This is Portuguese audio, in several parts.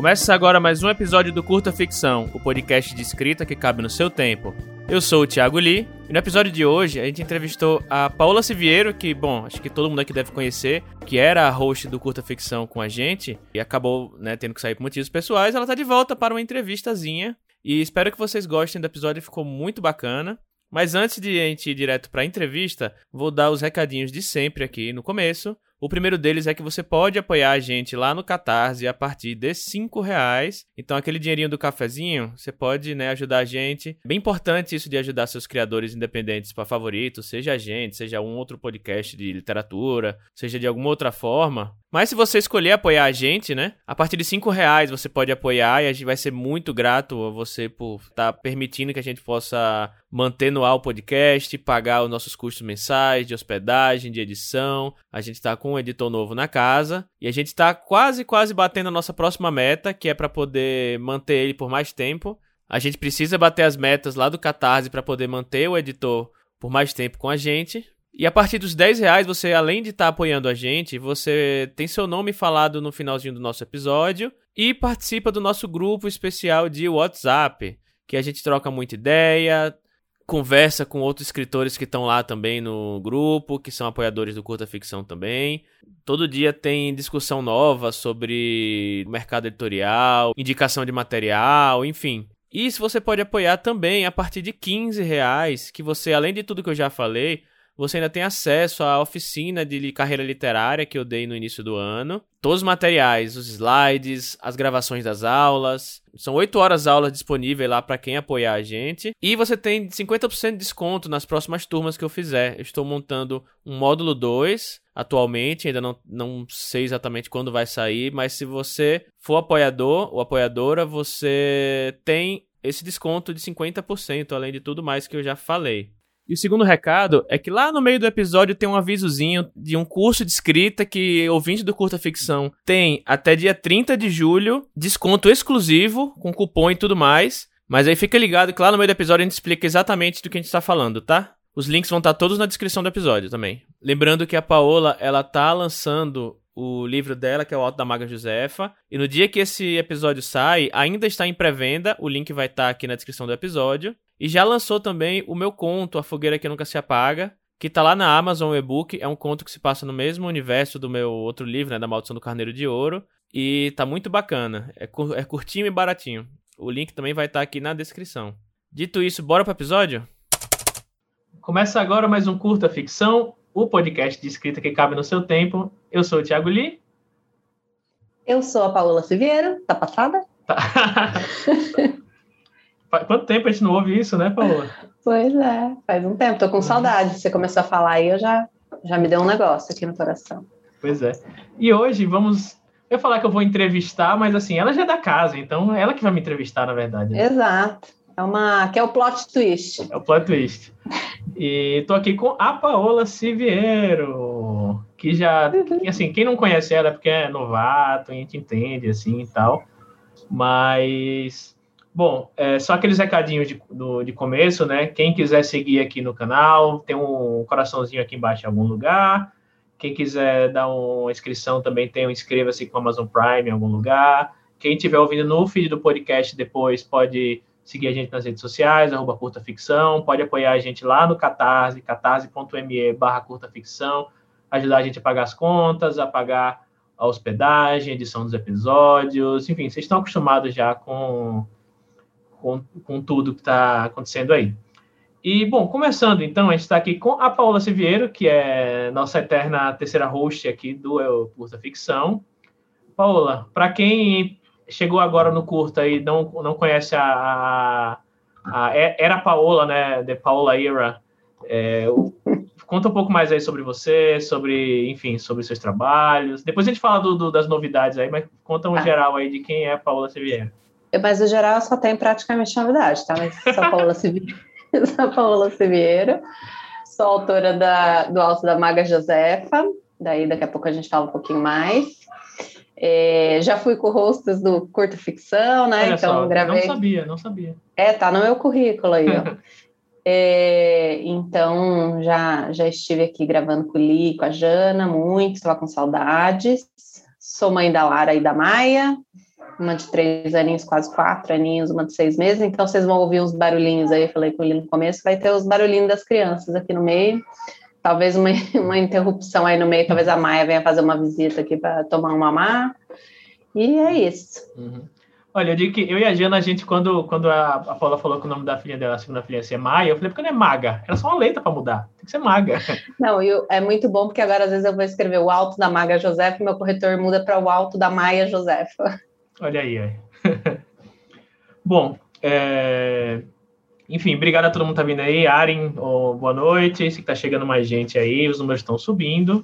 Começa agora mais um episódio do Curta Ficção, o podcast de escrita que cabe no seu tempo. Eu sou o Thiago Lee e no episódio de hoje a gente entrevistou a Paola Siviero, que, bom, acho que todo mundo aqui deve conhecer, que era a host do Curta Ficção com a gente e acabou, né, tendo que sair por motivos pessoais. Ela tá de volta para uma entrevistazinha e espero que vocês gostem do episódio, ficou muito bacana. Mas antes de a gente ir direto para a entrevista, vou dar os recadinhos de sempre aqui no começo. O primeiro deles é que você pode apoiar a gente lá no Catarse a partir de cinco reais. Então, aquele dinheirinho do cafezinho, você pode né, ajudar a gente. Bem importante isso de ajudar seus criadores independentes para favoritos, seja a gente, seja um outro podcast de literatura, seja de alguma outra forma. Mas se você escolher apoiar a gente, né? A partir de cinco reais você pode apoiar e a gente vai ser muito grato a você por estar tá permitindo que a gente possa manter no ar o podcast, pagar os nossos custos mensais de hospedagem, de edição. A gente está com um editor novo na casa e a gente está quase, quase batendo a nossa próxima meta, que é para poder manter ele por mais tempo. A gente precisa bater as metas lá do Catarse para poder manter o editor por mais tempo com a gente. E a partir dos 10 reais, você, além de estar tá apoiando a gente, você tem seu nome falado no finalzinho do nosso episódio e participa do nosso grupo especial de WhatsApp, que a gente troca muita ideia, conversa com outros escritores que estão lá também no grupo, que são apoiadores do Curta Ficção também. Todo dia tem discussão nova sobre mercado editorial, indicação de material, enfim. E se você pode apoiar também a partir de 15 reais, que você, além de tudo que eu já falei, você ainda tem acesso à oficina de carreira literária que eu dei no início do ano. Todos os materiais, os slides, as gravações das aulas. São 8 horas de aula disponíveis lá para quem apoiar a gente. E você tem 50% de desconto nas próximas turmas que eu fizer. Eu estou montando um módulo 2 atualmente, ainda não, não sei exatamente quando vai sair, mas se você for apoiador ou apoiadora, você tem esse desconto de 50%, além de tudo mais que eu já falei. E o segundo recado é que lá no meio do episódio tem um avisozinho de um curso de escrita que ouvinte do Curta Ficção tem até dia 30 de julho, desconto exclusivo, com cupom e tudo mais. Mas aí fica ligado que lá no meio do episódio a gente explica exatamente do que a gente está falando, tá? Os links vão estar tá todos na descrição do episódio também. Lembrando que a Paola, ela tá lançando o livro dela, que é o Alto da Maga Josefa. E no dia que esse episódio sai, ainda está em pré-venda. O link vai estar tá aqui na descrição do episódio. E já lançou também o meu conto, A Fogueira Que Nunca Se Apaga, que tá lá na Amazon e-book. É um conto que se passa no mesmo universo do meu outro livro, né, da Maldição do Carneiro de Ouro. E tá muito bacana. É, cur é curtinho e baratinho. O link também vai estar tá aqui na descrição. Dito isso, bora pro episódio? Começa agora mais um Curta Ficção, o podcast de escrita que cabe no seu tempo. Eu sou o Thiago Lee. Eu sou a Paola Siviero. Tá passada? Tá. Quanto tempo a gente não ouve isso, né, Paola? Pois é, faz um tempo. Tô com saudade. Você começou a falar aí, eu já, já me deu um negócio aqui no coração. Pois é. E hoje vamos. Eu ia falar que eu vou entrevistar, mas assim, ela já é da casa, então é ela que vai me entrevistar, na verdade. Né? Exato. É uma. que é o plot twist. É o plot twist. E tô aqui com a Paola Siviero, que já. assim, quem não conhece ela é porque é novato, a gente entende, assim e tal. Mas Bom, é, só aqueles recadinhos de, do, de começo, né? Quem quiser seguir aqui no canal, tem um coraçãozinho aqui embaixo em algum lugar. Quem quiser dar uma inscrição também tem um inscreva-se com Amazon Prime em algum lugar. Quem estiver ouvindo no feed do podcast depois pode seguir a gente nas redes sociais, arroba curta ficção, pode apoiar a gente lá no Catarse, catarse.me barra curta ficção, ajudar a gente a pagar as contas, a pagar a hospedagem, edição dos episódios, enfim, vocês estão acostumados já com com, com tudo que está acontecendo aí. E, bom, começando então, a gente está aqui com a Paula Siviero, que é nossa eterna terceira host aqui do Eu Curta Ficção. Paula, para quem chegou agora no Curta e não, não conhece a, a, a Era Paola, né, The Paola Era, é, conta um pouco mais aí sobre você, sobre, enfim, sobre seus trabalhos. Depois a gente fala do, do, das novidades aí, mas conta um ah. geral aí de quem é a Paola Siviero. Mas, no geral, só tem praticamente novidade, tá? Mas sou Paula Siviero, sou Paula Siviero, sou autora da, do Alto da Maga Josefa, daí daqui a pouco a gente fala um pouquinho mais. É, já fui com hostes do Curto Ficção, né? Olha então, só, gravei. Não sabia, não sabia. É, tá no meu currículo aí, ó. É, então, já, já estive aqui gravando com o Li, com a Jana, muito, estava com saudades. Sou mãe da Lara e da Maia, uma de três aninhos, quase quatro aninhos, uma de seis meses. Então, vocês vão ouvir uns barulhinhos aí, falei com Li no começo, vai ter os barulhinhos das crianças aqui no meio. Talvez uma, uma interrupção aí no meio, talvez a Maia venha fazer uma visita aqui para tomar um mamar. E é isso. Uhum. Olha, eu digo que eu e a Jana, a gente, quando, quando a, a Paula falou que o nome da filha dela, a segunda filha, ia ser Maia, eu falei, porque não é maga? Era só uma letra para mudar. Tem que ser maga. Não, eu, é muito bom, porque agora às vezes eu vou escrever o alto da Maga Josefa e meu corretor muda para o alto da Maia Josefa. Olha aí, aí. bom, é... enfim, obrigado a todo mundo que tá vindo aí. Aren, oh, boa noite. Se tá chegando mais gente aí, os números estão subindo.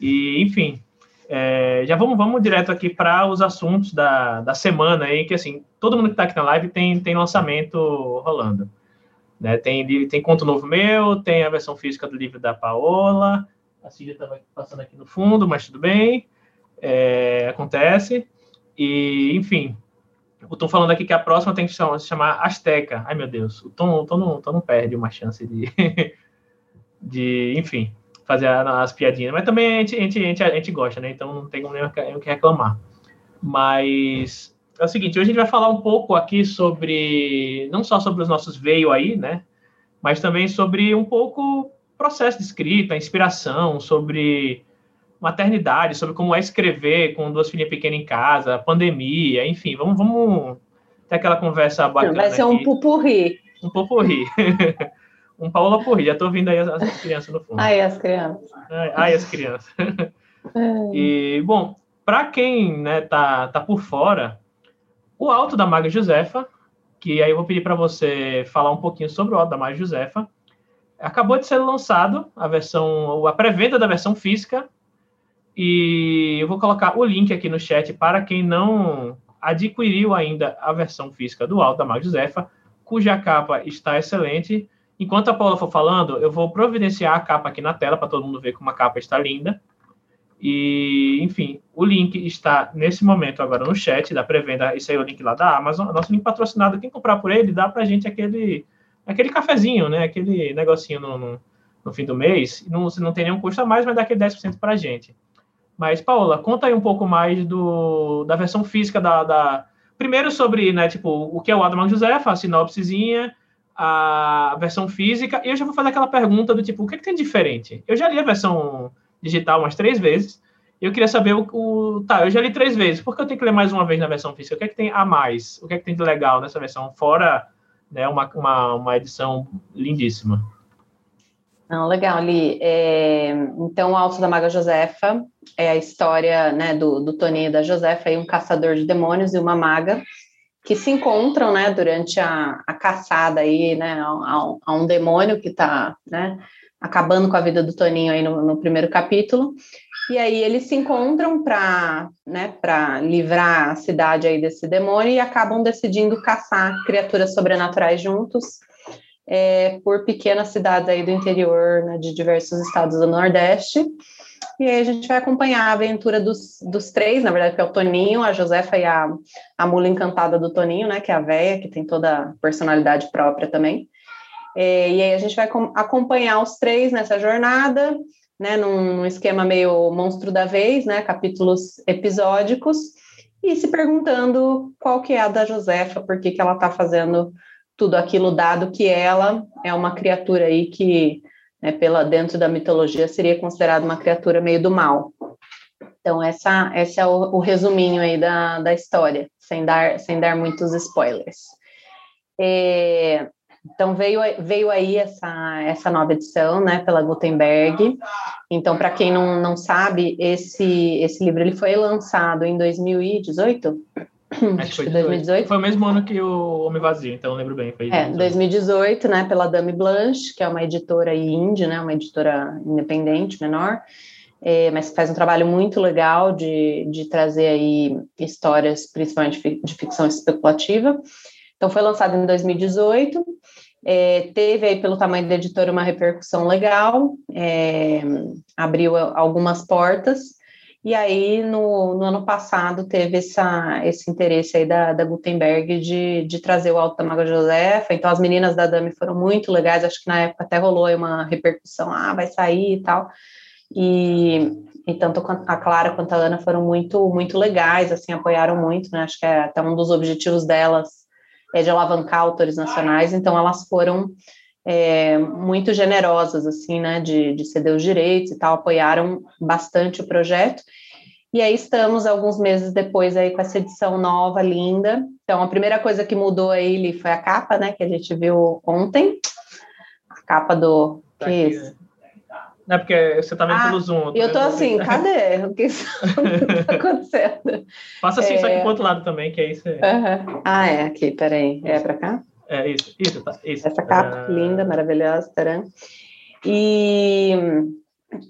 E, enfim, é, já vamos, vamos direto aqui para os assuntos da, da semana aí, que assim, todo mundo que está aqui na live tem, tem lançamento rolando. Né? Tem, tem conto novo meu, tem a versão física do livro da Paola, a Cília estava passando aqui no fundo, mas tudo bem, é, acontece. E, enfim, o Tom falando aqui que a próxima tem que se chamar Azteca. Ai, meu Deus, o Tom, o Tom, não, o Tom não perde uma chance de, de enfim, fazer as piadinhas. Mas também a gente, a gente, a gente, gosta, né? Então não tem nem o que reclamar. Mas é o seguinte, hoje a gente vai falar um pouco aqui sobre, não só sobre os nossos veio aí, né? Mas também sobre um pouco processo de escrita, inspiração, sobre maternidade, sobre como é escrever com duas filhas pequenas em casa, pandemia, enfim, vamos, vamos ter aquela conversa bacana. Vai ser um pupurri. Um pupurri. um Paula Porri, já tô ouvindo aí as, as, crianças no fundo. Ai, as crianças. Ai, ai as crianças. e, bom, para quem né, tá, tá por fora, o Alto da Maga Josefa, que aí eu vou pedir para você falar um pouquinho sobre o Alto da Maga Josefa, acabou de ser lançado a versão, a pré-venda da versão física, e eu vou colocar o link aqui no chat para quem não adquiriu ainda a versão física do Alto da Maga Josefa, cuja capa está excelente, Enquanto a Paula for falando, eu vou providenciar a capa aqui na tela para todo mundo ver como a capa está linda. E, enfim, o link está nesse momento agora no chat da pré-venda. Esse aí é o link lá da Amazon. Nosso link patrocinado. Quem comprar por ele, dá para gente aquele, aquele cafezinho, né? Aquele negocinho no, no, no fim do mês. Não, não tem nenhum custo a mais, mas dá aquele 10% para a gente. Mas, Paula, conta aí um pouco mais do, da versão física da, da... Primeiro sobre, né, tipo, o que é o Adam José, a sinopsezinha a versão física, e eu já vou fazer aquela pergunta do tipo, o que, é que tem de diferente? Eu já li a versão digital umas três vezes, eu queria saber o, o, Tá, eu já li três vezes, por que eu tenho que ler mais uma vez na versão física? O que é que tem a mais? O que é que tem de legal nessa versão, fora né, uma, uma, uma edição lindíssima? Não, legal, Li. É, então, o Alto da Maga Josefa é a história né, do, do Toninho e da Josefa, um caçador de demônios e uma maga, que se encontram, né, durante a, a caçada aí, né, a, a um demônio que está, né, acabando com a vida do Toninho aí no, no primeiro capítulo. E aí eles se encontram para, né, livrar a cidade aí desse demônio e acabam decidindo caçar criaturas sobrenaturais juntos é, por pequenas cidades aí do interior, né, de diversos estados do Nordeste. E aí a gente vai acompanhar a aventura dos, dos três, na verdade, que é o Toninho, a Josefa e a, a mula encantada do Toninho, né? Que é a véia, que tem toda a personalidade própria também. É, e aí a gente vai acompanhar os três nessa jornada, né? Num, num esquema meio monstro da vez, né? Capítulos episódicos. E se perguntando qual que é a da Josefa, por que, que ela está fazendo tudo aquilo, dado que ela é uma criatura aí que né, pela dentro da mitologia seria considerado uma criatura meio do mal. Então essa esse é o, o resuminho aí da, da história, sem dar sem dar muitos spoilers. É, então veio, veio aí essa, essa nova edição, né, pela Gutenberg. Então, para quem não, não sabe, esse, esse livro ele foi lançado em 2018, Acho que foi 2018. Foi o mesmo ano que o Homem Vazio, então eu lembro bem. Foi é, 2018, né, pela Dame Blanche, que é uma editora indie, né, uma editora independente, menor, é, mas faz um trabalho muito legal de, de trazer aí histórias, principalmente de ficção especulativa. Então foi lançado em 2018, é, teve aí pelo tamanho da editora uma repercussão legal, é, abriu algumas portas, E aí, no, no ano passado, teve essa, esse interesse aí da, da Gutenberg de, de trazer o Alto da Maga Josefa. Então, as meninas da Dami foram muito legais. Acho que na época até rolou uma repercussão: ah, vai sair e tal. E, e tanto a Clara quanto a Ana foram muito, muito legais, assim, apoiaram muito, né? Acho que é até um dos objetivos delas é de alavancar autores nacionais. Então, elas foram é, muito generosas, assim, né, de, de ceder os direitos e tal, apoiaram bastante o projeto. E aí estamos alguns meses depois aí com essa edição nova, linda. Então, a primeira coisa que mudou aí foi a capa, né, que a gente viu ontem. A capa do... Tá que é isso? Não é porque você tá vendo ah, pelo Zoom. Eu tô assim, cadê? O que está acontecendo? Passa assim, é... só que pro outro lado também, que é isso aí. Uhum. Ah, é, aqui, peraí. É pra cá? É isso, isso, tá, isso. Essa capa uh... linda, maravilhosa, taran. E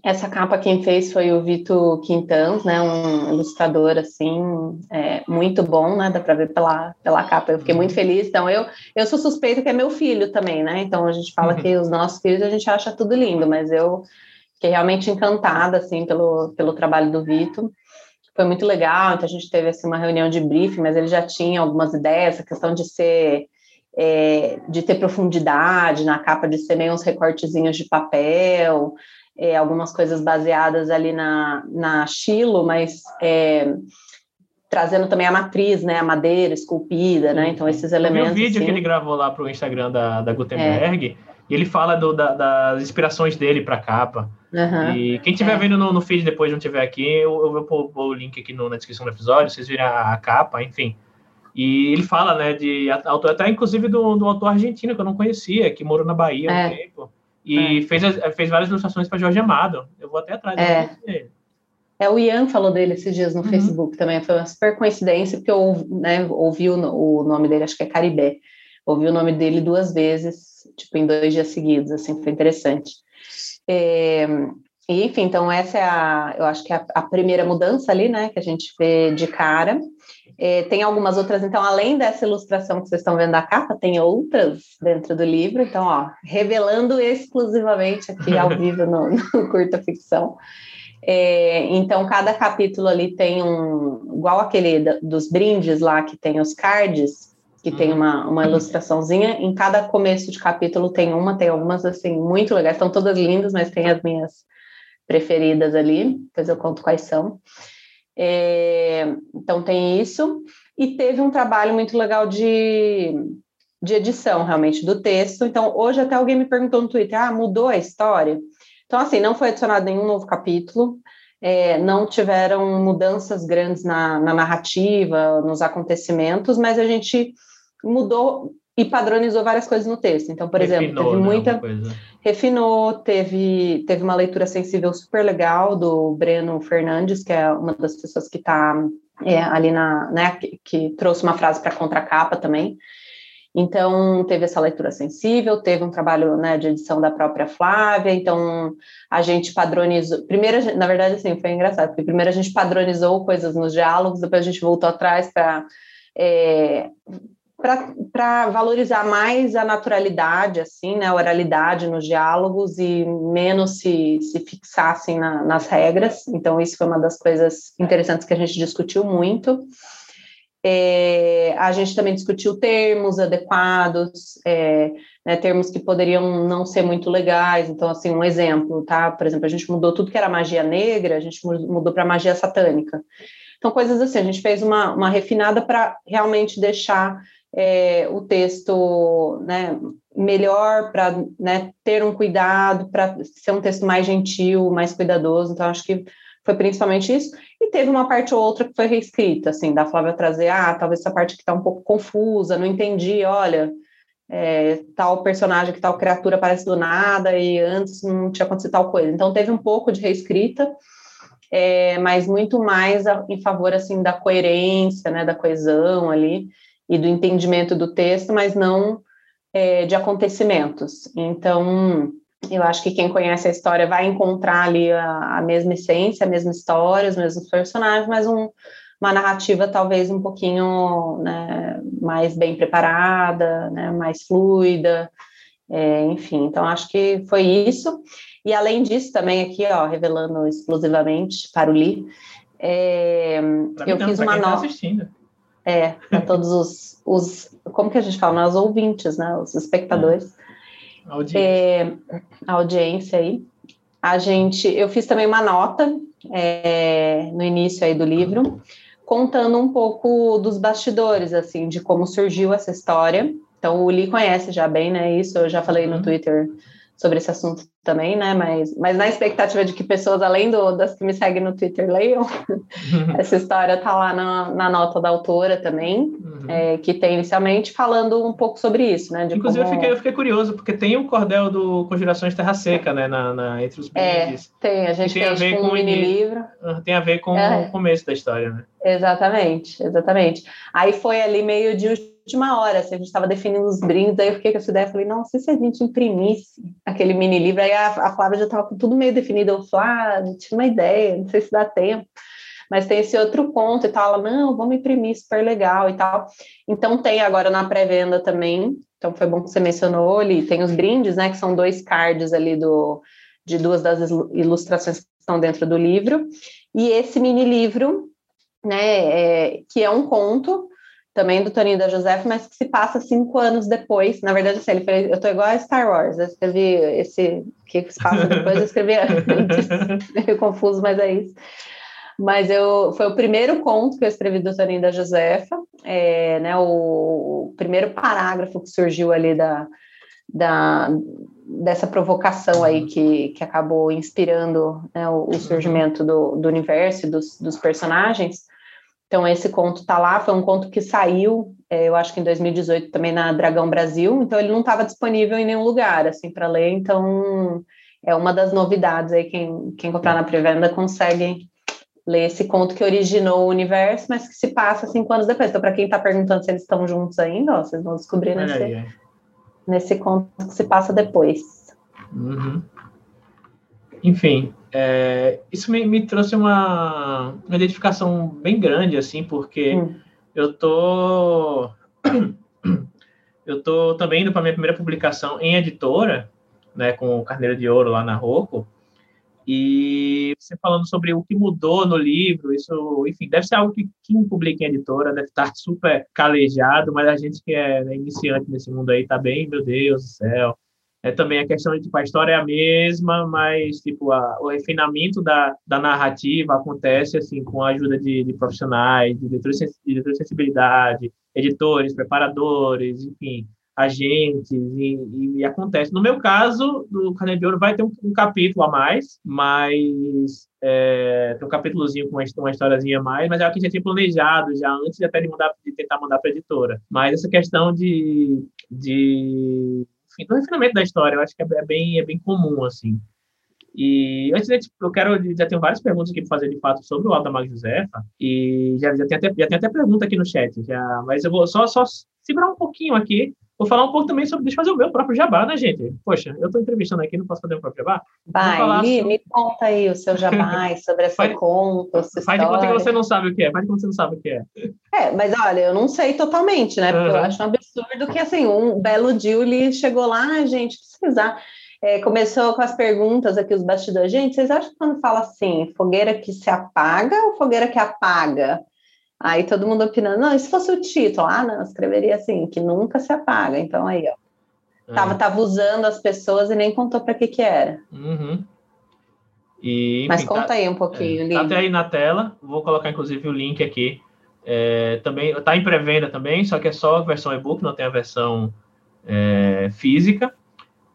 essa capa quem fez foi o Vitor Quintans, né, um ilustrador assim é, muito bom, né, dá para ver pela, pela capa. Eu fiquei muito uhum. feliz. Então eu eu sou suspeita que é meu filho também, né? Então a gente fala uhum. que os nossos filhos a gente acha tudo lindo, mas eu fiquei realmente encantada assim pelo pelo trabalho do Vitor. Foi muito legal. Então a gente teve assim uma reunião de briefing, mas ele já tinha algumas ideias, a questão de ser é, de ter profundidade na capa, de ser meio uns recortezinhos de papel, é, algumas coisas baseadas ali na, na Chilo, mas é, trazendo também a matriz, né, a madeira esculpida, né, então esses elementos... Eu vi o vídeo assim, que ele gravou lá para o Instagram da, da Gutenberg, é. e ele fala do, da, das inspirações dele para a capa, uhum. e quem estiver é. vendo no, no, feed depois não estiver aqui, eu, eu vou pôr o link aqui no, na descrição do episódio, vocês viram a, a capa, enfim... E ele fala, né, de autor, até inclusive do, do autor argentino, que eu não conhecia, que morou na Bahia há um é. tempo. E é. fez, fez várias ilustrações para Jorge Amado. Eu vou até atrás é. dele. É, o Ian falou dele esses dias no uhum. Facebook também. Foi uma super coincidência, porque eu né, ouvi o, o, nome dele, acho que é Caribé. Ouvi o nome dele duas vezes, tipo, em dois dias seguidos, assim, foi interessante. É, e, enfim, então essa é a, eu acho que é a, a primeira mudança ali, né, que a gente vê de cara. É, tem algumas outras, então, além dessa ilustração que vocês estão vendo da capa, tem outras dentro do livro. Então, ó, revelando exclusivamente aqui ao vivo no, no Curta Ficção. É, então, cada capítulo ali tem um, igual aquele dos brindes lá, que tem os cards, que tem uhum. uma, uma ilustraçãozinha. Em cada começo de capítulo tem uma, tem algumas, assim, muito legais. Estão todas lindas, mas tem as minhas preferidas ali. Depois eu conto quais são. É, então tem isso. E teve um trabalho muito legal de, de edição, realmente, do texto. Então, hoje até alguém me perguntou no Twitter, ah, mudou a história? Então, assim, não foi adicionado nenhum novo capítulo, é, não tiveram mudanças grandes na, na narrativa, nos acontecimentos, mas a gente mudou e padronizou várias coisas no texto. Então, por refinou, exemplo, teve né, muita. Refinou, teve, teve uma leitura sensível super legal do Breno Fernandes, que é uma das pessoas que está é, ali na. Né, que, que trouxe uma frase para contracapa também. Então, teve essa leitura sensível, teve um trabalho né, de edição da própria Flávia, então a gente padronizou. Primeiro, na verdade, assim, foi engraçado, porque primeiro a gente padronizou coisas nos diálogos, depois a gente voltou atrás para é, para valorizar mais a naturalidade, assim, né, a oralidade nos diálogos e menos se, se fixassem na, nas regras. Então, isso foi uma das coisas interessantes que a gente discutiu muito. É, a gente também discutiu termos adequados, é, né, termos que poderiam não ser muito legais. Então, assim, um exemplo, tá? Por exemplo, a gente mudou tudo que era magia negra, a gente mudou para magia satânica. Então, coisas assim, a gente fez uma, uma refinada para realmente deixar é, o texto né, melhor, para né, ter um cuidado, para ser um texto mais gentil, mais cuidadoso. Então, acho que foi principalmente isso. E teve uma parte ou outra que foi reescrita, assim, da Flávia trazer, ah, talvez essa parte que está um pouco confusa, não entendi, olha, é, tal personagem, que tal criatura aparece do nada e antes não tinha acontecido tal coisa. Então, teve um pouco de reescrita, é, mas muito mais a, em favor, assim, da coerência, né, da coesão ali, e do entendimento do texto, mas não é, de acontecimentos. Então, eu acho que quem conhece a história vai encontrar ali a, a mesma essência, a mesma história, os mesmos personagens, mas um, uma narrativa talvez um pouquinho né, mais bem preparada, né, mais fluida, é, enfim. Então, acho que foi isso. E além disso, também aqui, ó, revelando exclusivamente para o Li, É, eu fiz uma tá nota. É, para todos os, os. Como que a gente fala? Os ouvintes, né? Os espectadores. É. Audiência. É, a audiência aí. A gente. Eu fiz também uma nota é, no início aí do livro, contando um pouco dos bastidores, assim, de como surgiu essa história. Então, o Lee conhece já bem, né? Isso eu já falei no uhum. Twitter sobre esse assunto também, né? Mas, mas na expectativa de que pessoas, além do, das que me seguem no Twitter, leiam, essa história tá lá na, na nota da autora também, uhum. é, que tem inicialmente falando um pouco sobre isso, né? Inclusive, como... eu, fiquei, eu fiquei curioso, porque tem o cordel do Conjurações Terra Seca, né? Na, na entre os brindes. É, tem, a gente tem a ver com um mini livro. Tem a ver com é. o começo da história, né? Exatamente, exatamente. Aí foi ali meio de última hora, assim, a gente estava definindo os brindes, aí eu fiquei com essa ideia, falei, não, se a gente imprimisse aquele mini livro, aí a, a Flávia já estava com tudo meio definido, eu falei, ah, não tinha uma ideia, não sei se dá tempo, mas tem esse outro ponto e tal, ela, não, vamos imprimir, super legal e tal, então tem agora na pré-venda também, então foi bom que você mencionou ali, tem os brindes, né, que são dois cards ali do, de duas das ilustrações que estão dentro do livro, e esse mini livro, né, é, que é um conto, também do Toninho da Joseph, mas que se passa cinco anos depois. Na verdade, assim, ele fez, eu tô igual a Star Wars, eu escrevi esse que se passa depois, eu escrevi antes, meio confuso, mas é isso. Mas eu, foi o primeiro conto que eu escrevi do Toninho da Josefa, é, né, o, o, primeiro parágrafo que surgiu ali da, da, dessa provocação aí que, que acabou inspirando né, o, o, surgimento do, do universo e dos, dos personagens. Então, esse conto está lá, foi um conto que saiu, é, eu acho que em 2018 também na Dragão Brasil, então ele não estava disponível em nenhum lugar, assim, para ler, então é uma das novidades aí, quem, quem comprar na pré-venda consegue ler esse conto que originou o universo, mas que se passa cinco anos depois. Então, para quem está perguntando se eles estão juntos ainda, ó, vocês vão descobrir nesse, nesse conto que se passa depois. Uhum. Enfim, é, isso me, me, trouxe uma, uma identificação bem grande, assim, porque hum. eu tô eu tô também indo para minha primeira publicação em editora, né, com o Carneiro de Ouro lá na Rocco, e você falando sobre o que mudou no livro, isso, enfim, deve ser algo que quem publica em editora deve estar super calejado, mas a gente que é né, iniciante nesse mundo aí tá bem, meu Deus do céu, é também a questão de tipo, a história é a mesma, mas tipo a, o refinamento da, da narrativa acontece assim com a ajuda de, de profissionais, de diretores de sensibilidade, editores, preparadores, enfim, agentes e, e, e, acontece. No meu caso, do Caneta de Ouro vai ter um, um capítulo a mais, mas é, tem um capítulozinho com uma, uma historiazinha a mais, mas é o que já tinha planejado já antes até de, mandar, de tentar mandar para editora. Mas essa questão de, de do refinamento da história, eu acho que é, é bem, é bem comum, assim. E antes de, eu quero, já tenho várias perguntas aqui para fazer de fato sobre o Alto da Maga Josefa, e já, já, tem até, já tem até pergunta aqui no chat, já, mas eu vou só, só segurar um pouquinho aqui, vou falar um pouco também sobre, deixa eu fazer o meu próprio jabá, né, gente? Poxa, eu estou entrevistando aqui, não posso fazer o próprio jabá? Vai, sobre... me conta aí o seu jabá sobre essa faz, conta, sua Faz de conta que você não sabe o que é, faz de conta que você não sabe o que é. É, mas olha, eu não sei totalmente, né, porque uhum. eu acho um absurdo que, assim, um belo dia ele chegou lá, ah, gente, precisar é, começou com as perguntas aqui, os bastidores. Gente, vocês acham que quando fala assim, fogueira que se apaga ou fogueira que apaga? Aí todo mundo opinando, não, e se fosse o título? Ah, não, escreveria assim, que nunca se apaga. Então aí, ó. É. Tava, tava usando as pessoas e nem contou para que que era. Uhum. E, enfim, Mas conta tá, aí um pouquinho. É, tá até aí na tela, vou colocar inclusive o link aqui. É, também tá em pré-venda também, só que é só a versão e-book, não tem a versão é, física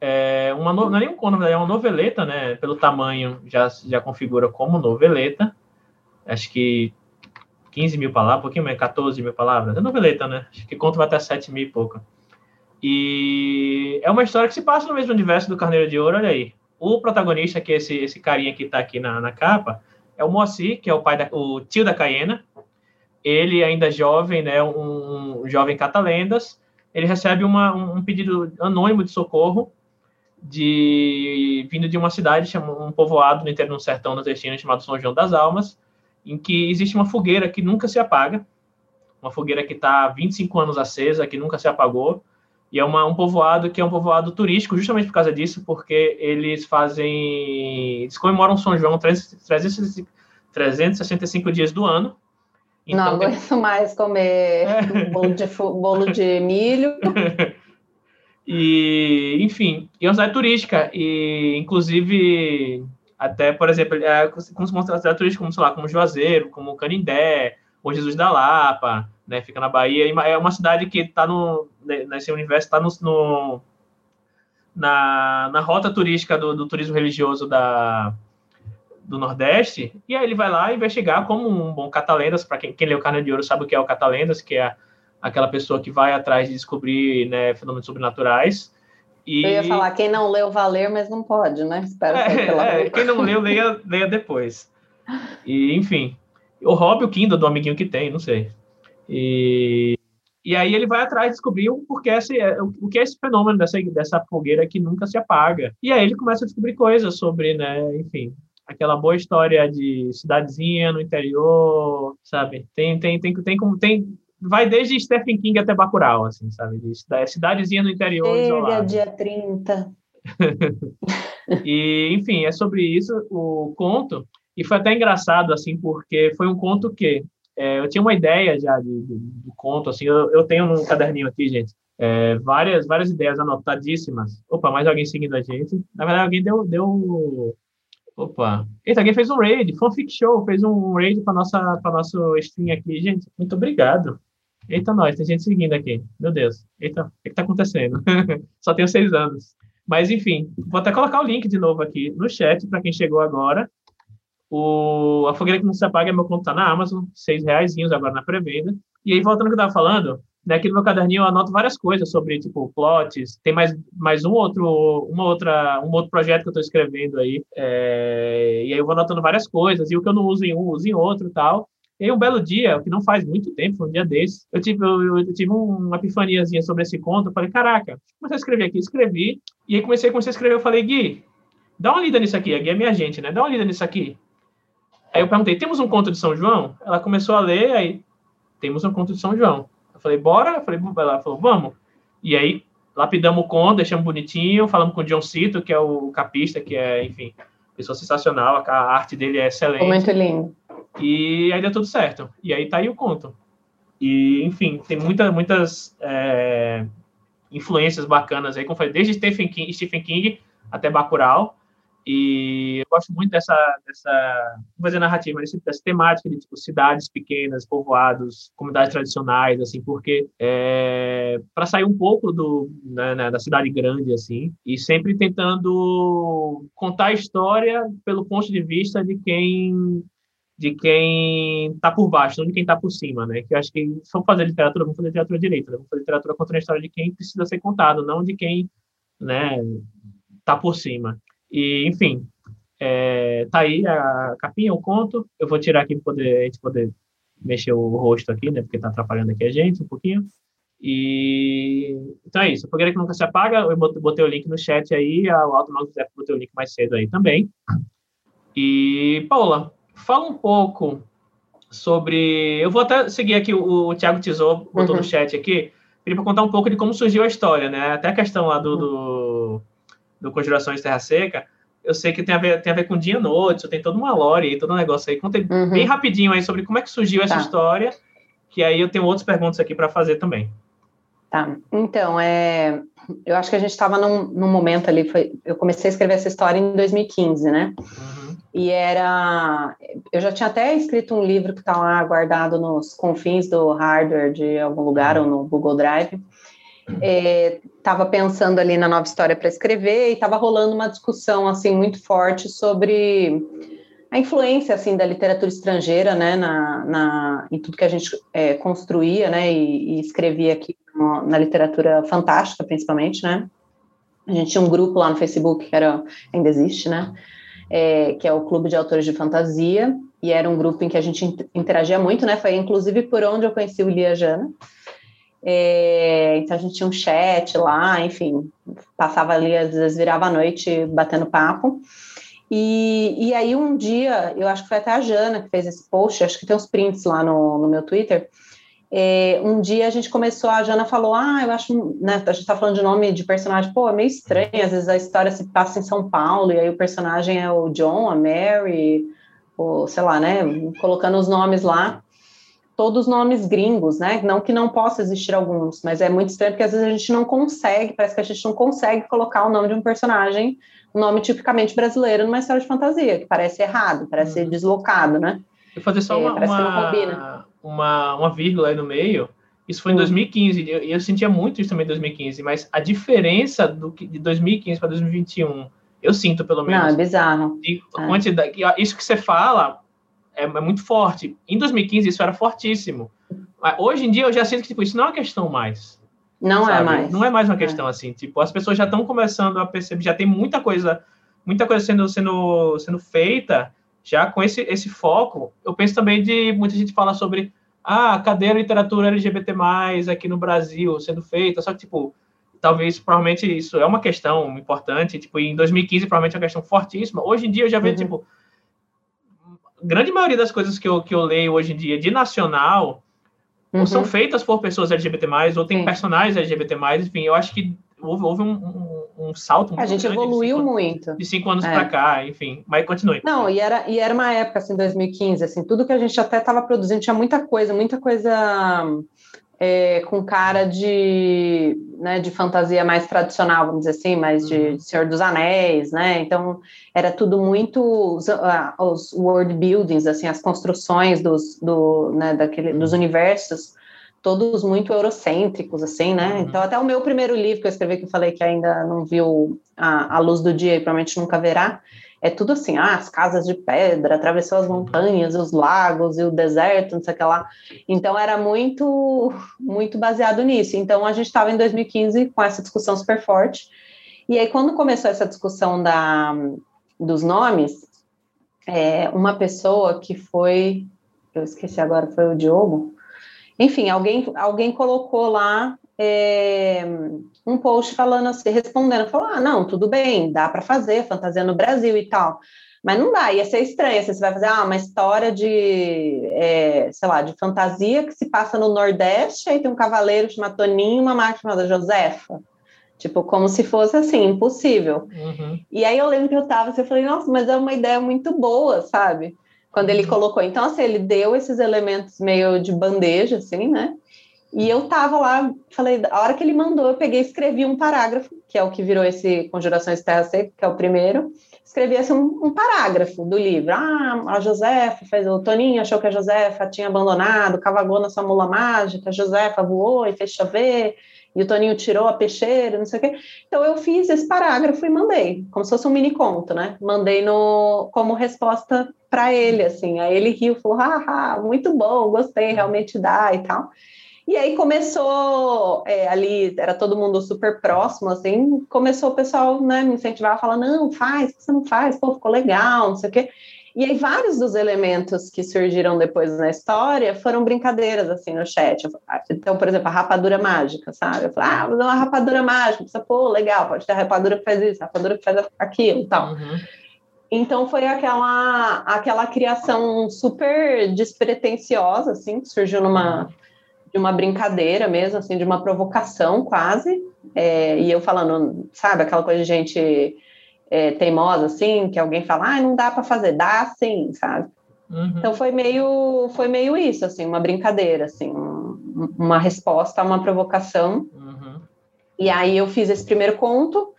é uma não é nem um é uma noveleta, né? Pelo tamanho já já configura como noveleta. Acho que 15 mil palavras, um pouquinho mais, 14 mil palavras. É noveleta, né? Acho que conto vai até 7 mil e pouco. E é uma história que se passa no mesmo universo do Carneiro de Ouro, olha aí. O protagonista, que é esse, esse carinha que está aqui na, na capa, é o Moacir, que é o pai da, o tio da Cayena. Ele ainda jovem, né? Um, um jovem catalendas. Ele recebe uma, um pedido anônimo de socorro de vindo de uma cidade, um povoado no interior do sertão nordestino chamado São João das Almas, em que existe uma fogueira que nunca se apaga, uma fogueira que está há 25 anos acesa, que nunca se apagou, e é uma, um povoado que é um povoado turístico, justamente por causa disso, porque eles fazem, eles comemoram São João 300, 365 dias do ano. Então, não aguento mais comer é. bolo, de, bolo de milho. e, enfim, e é uma cidade turística. E, inclusive, até, por exemplo, é, como se mostra a cidade turística, como, sei lá, como Juazeiro, como Canindé, ou Jesus da Lapa, né? Fica na Bahia. É uma cidade que está no, nesse universo, está no, no, na, na rota turística do, do turismo religioso da, do Nordeste, e aí ele vai lá investigar como um bom catalendas, para quem, quem leu Carne de Ouro sabe o que é o catalendas, que é aquela pessoa que vai atrás de descobrir né, fenômenos sobrenaturais. E... Eu ia falar, quem não leu, valer, mas não pode, né? Espero é, é, quem não leu, leia, leia depois. E, enfim, o hobby, o Kindle do amiguinho que tem, não sei. E, e aí ele vai atrás de descobrir o porquê esse, o que é esse fenômeno dessa, dessa fogueira que nunca se apaga. E aí ele começa a descobrir coisas sobre, né, enfim, aquela boa história de cidadezinha no interior, sabe? Tem, tem, tem, tem como tem vai desde Stephen King até Bacurau, assim, sabe? De cidadezinha no interior Chega, dia 30. e, enfim, é sobre isso o conto. E foi até engraçado, assim, porque foi um conto que é, eu tinha uma ideia já de, de, de conto, assim, eu, eu, tenho um caderninho aqui, gente, é, várias, várias ideias anotadíssimas. Opa, mais alguém seguindo a gente. Na verdade, alguém deu, deu Opa. Eita, alguém fez um raid. Fanfic Show fez um raid para nossa para nosso stream aqui, gente. Muito obrigado. Eita, nós, tem gente seguindo aqui. Meu Deus. Eita, o que está acontecendo? Só tenho seis anos. Mas, enfim, vou até colocar o link de novo aqui no chat para quem chegou agora. O, a Fogueira que não se apaga, meu conto está na Amazon, seis reais agora na pré-venda. E aí, voltando ao que eu estava falando, né, aqui no meu caderninho eu anoto várias coisas sobre, tipo, plots. Tem mais, mais um outro, uma outra, um outro projeto que eu estou escrevendo aí. É, e aí eu vou anotando várias coisas. E o que eu não uso em um, uso em outro e tal. E um belo dia, o que não faz muito tempo, um dia desse, eu tive, eu, eu tive uma epifaniazinha sobre esse conto. Eu falei, caraca, comecei a escrever aqui. Escrevi. E aí comecei, comecei a escrever. Eu falei, Gui, dá uma lida nisso aqui. A Gui é minha gente, né? Dá uma lida nisso aqui. Aí eu perguntei, temos um conto de São João? Ela começou a ler, aí, temos um conto de São João. Eu falei, bora? Eu falei, ela falou, vamos. E aí, lapidamos o conto, deixamos bonitinho, falamos com o John Cito, que é o capista, que é, enfim, pessoa sensacional, a arte dele é excelente. Muito lindo. E aí deu tudo certo. E aí tá aí o conto. E, enfim, tem muita, muitas é, influências bacanas aí, como foi desde Stephen King, Stephen King até Bacurau. E eu gosto muito dessa, dessa dizer narrativa, dessa, dessa temática de tipo, cidades pequenas, povoados, comunidades tradicionais, assim, porque é, para sair um pouco do, né, né, da cidade grande, assim, e sempre tentando contar a história pelo ponto de vista de quem de quem está por baixo, não de quem está por cima, né? Que eu acho que for fazer literatura, vamos fazer literatura direita, né? vamos fazer literatura contando a história de quem precisa ser contado, não de quem, né, tá por cima. E, enfim, é, tá aí a capinha, o conto. Eu vou tirar aqui para poder, a gente poder mexer o rosto aqui, né? Porque tá atrapalhando aqui a gente um pouquinho. E então é isso. A fogueira que nunca se apaga. Eu botei o link no chat aí. O Alto Mago José botei o link mais cedo aí também. E, Paula, fala um pouco sobre. Eu vou até seguir aqui o, o Thiago Tesouro, botou uhum. no chat aqui. Queria para contar um pouco de como surgiu a história, né? Até a questão lá do, do do Conjurações Terra Seca, eu sei que tem a ver, tem a ver com dia noite, tem toda uma lore aí, todo um negócio aí. Conta uhum. bem rapidinho aí sobre como é que surgiu essa tá. história, que aí eu tenho outras perguntas aqui para fazer também. Tá, então, é, eu acho que a gente estava num, num, momento ali, foi, eu comecei a escrever essa história em 2015, né? Uhum. E era, eu já tinha até escrito um livro que está lá guardado nos confins do hardware de algum lugar uhum. ou no Google Drive, estava é, pensando ali na nova história para escrever e estava rolando uma discussão assim muito forte sobre a influência assim da literatura estrangeira, né, na, na em tudo que a gente é, construía, né, e, e escrevia aqui no, na literatura fantástica, principalmente, né. A gente tinha um grupo lá no Facebook que era ainda existe, né, é, que é o Clube de Autores de Fantasia e era um grupo em que a gente interagia muito, né. Foi inclusive por onde eu conheci o Lia Jana. É, então a gente tinha um chat lá, enfim, passava ali, às vezes virava a noite batendo papo. E, e aí um dia, eu acho que foi até a Jana que fez esse post, acho que tem uns prints lá no, no meu Twitter. É, um dia a gente começou, a Jana falou, ah, eu acho, né, a gente tá falando de nome de personagem, pô, é meio estranho, às vezes a história se passa em São Paulo, e aí o personagem é o John, a Mary, ou sei lá, né, colocando os nomes lá, todos nomes gringos, né? Não que não possa existir alguns, mas é muito estranho porque às vezes a gente não consegue, parece que a gente não consegue colocar o nome de um personagem, um nome tipicamente brasileiro numa história de fantasia, que parece errado, parece uhum. deslocado, né? Eu fazer só é, uma, uma, uma, uma, vírgula aí no meio. Isso foi em 2015, e eu, eu, sentia muito isso também em 2015, mas a diferença do, de 2015 para 2021, eu sinto pelo menos. Não, é bizarro. De é. Quantidade, isso que você fala é, é, muito forte. Em 2015 isso era fortíssimo. Hoje em dia eu já sinto que tipo, isso não é uma questão mais. Não é sabe? é mais. Não é mais uma é. questão é. assim. Tipo, as pessoas já estão começando a perceber, já tem muita coisa, muita coisa sendo, sendo, sendo feita já com esse, esse foco. Eu penso também de muita gente fala sobre ah, cadê a literatura LGBT aqui no Brasil sendo feita? Só que, tipo, talvez, provavelmente, isso é uma questão importante. Tipo, em 2015, provavelmente é uma questão fortíssima. Hoje em dia, eu já vejo, uhum. tipo, grande maioria das coisas que eu, que eu leio hoje em dia de nacional uhum. ou são feitas por pessoas LGBT+, ou tem Sim. personagens LGBT+, enfim, eu acho que houve, houve um, um, um, salto muito A gente evoluiu de cinco, muito. De cinco anos é. para cá, enfim, mas continue. Não, e era, e era uma época, assim, 2015, assim, tudo que a gente até estava produzindo, tinha muita coisa, muita coisa é, com cara de, né, de fantasia mais tradicional, vamos dizer assim, mais de uhum. Senhor dos Anéis, né? Então era tudo muito os, os world buildings, assim, as construções dos, do, né, daquele, dos universos, todos muito eurocêntricos, assim, né? Uhum. Então até o meu primeiro livro que eu escrevi que eu falei que ainda não viu a, a luz do dia e provavelmente nunca verá, é tudo assim, ah, as casas de pedra, atravessou as montanhas, os lagos e o deserto, não sei o que lá. Então era muito, muito baseado nisso. Então a gente estava em 2015 com essa discussão super forte. E aí quando começou essa discussão da, dos nomes, é, uma pessoa que foi, eu esqueci agora, foi o Diogo. Enfim, alguém, alguém colocou lá é, um post falando assim, respondendo, falou, ah, não, tudo bem, dá para fazer fantasia no Brasil e tal, mas não dá, ia ser estranho, assim, você vai fazer ah, uma história de, é, sei lá, de fantasia que se passa no Nordeste, aí tem um cavaleiro chamado Toninho e uma máquina chamada Josefa, tipo, como se fosse assim, impossível. Uhum. E aí eu lembro que eu tava assim, eu falei, nossa, mas é uma ideia muito boa, sabe? Quando ele uhum. colocou, então assim, ele deu esses elementos meio de bandeja, assim, né? E eu tava lá, falei, a hora que ele mandou, eu peguei e escrevi um parágrafo, que é o que virou esse Conjurações Terra Seca, que é o primeiro. Escrevi assim, um, um parágrafo do livro. Ah, a Josefa fez, o Toninho achou que a Josefa tinha abandonado, cavagou na sua mula mágica, a Josefa voou e fez chover, e o Toninho tirou a peixeira, não sei o quê. Então eu fiz esse parágrafo e mandei, como se fosse um mini conto, né? Mandei no, como resposta para ele, assim. Aí ele riu, falou, ah, muito bom, gostei, realmente dá e tal. E aí começou é, ali, era todo mundo super próximo, assim, começou o pessoal né, me incentivar a falar, não, faz, você não faz, pô, ficou legal, não sei o quê. E aí vários dos elementos que surgiram depois na história foram brincadeiras, assim, no chat. Então, por exemplo, a rapadura mágica, sabe? Eu falei, ah, vou dar uma rapadura mágica. Você, pô, legal, pode ter a rapadura que faz isso, a rapadura que faz aquilo tal. Uhum. Então foi aquela aquela criação super despretensiosa, assim, que surgiu numa de uma brincadeira mesmo, assim, de uma provocação quase. É, e eu falando, sabe, aquela coisa de gente é, teimosa, assim, que alguém fala, ah, não dá para fazer, dá sim, sabe? Uhum. Então foi meio, foi meio isso, assim, uma brincadeira, assim, um, uma resposta a uma provocação. Uhum. E aí eu fiz esse primeiro conto.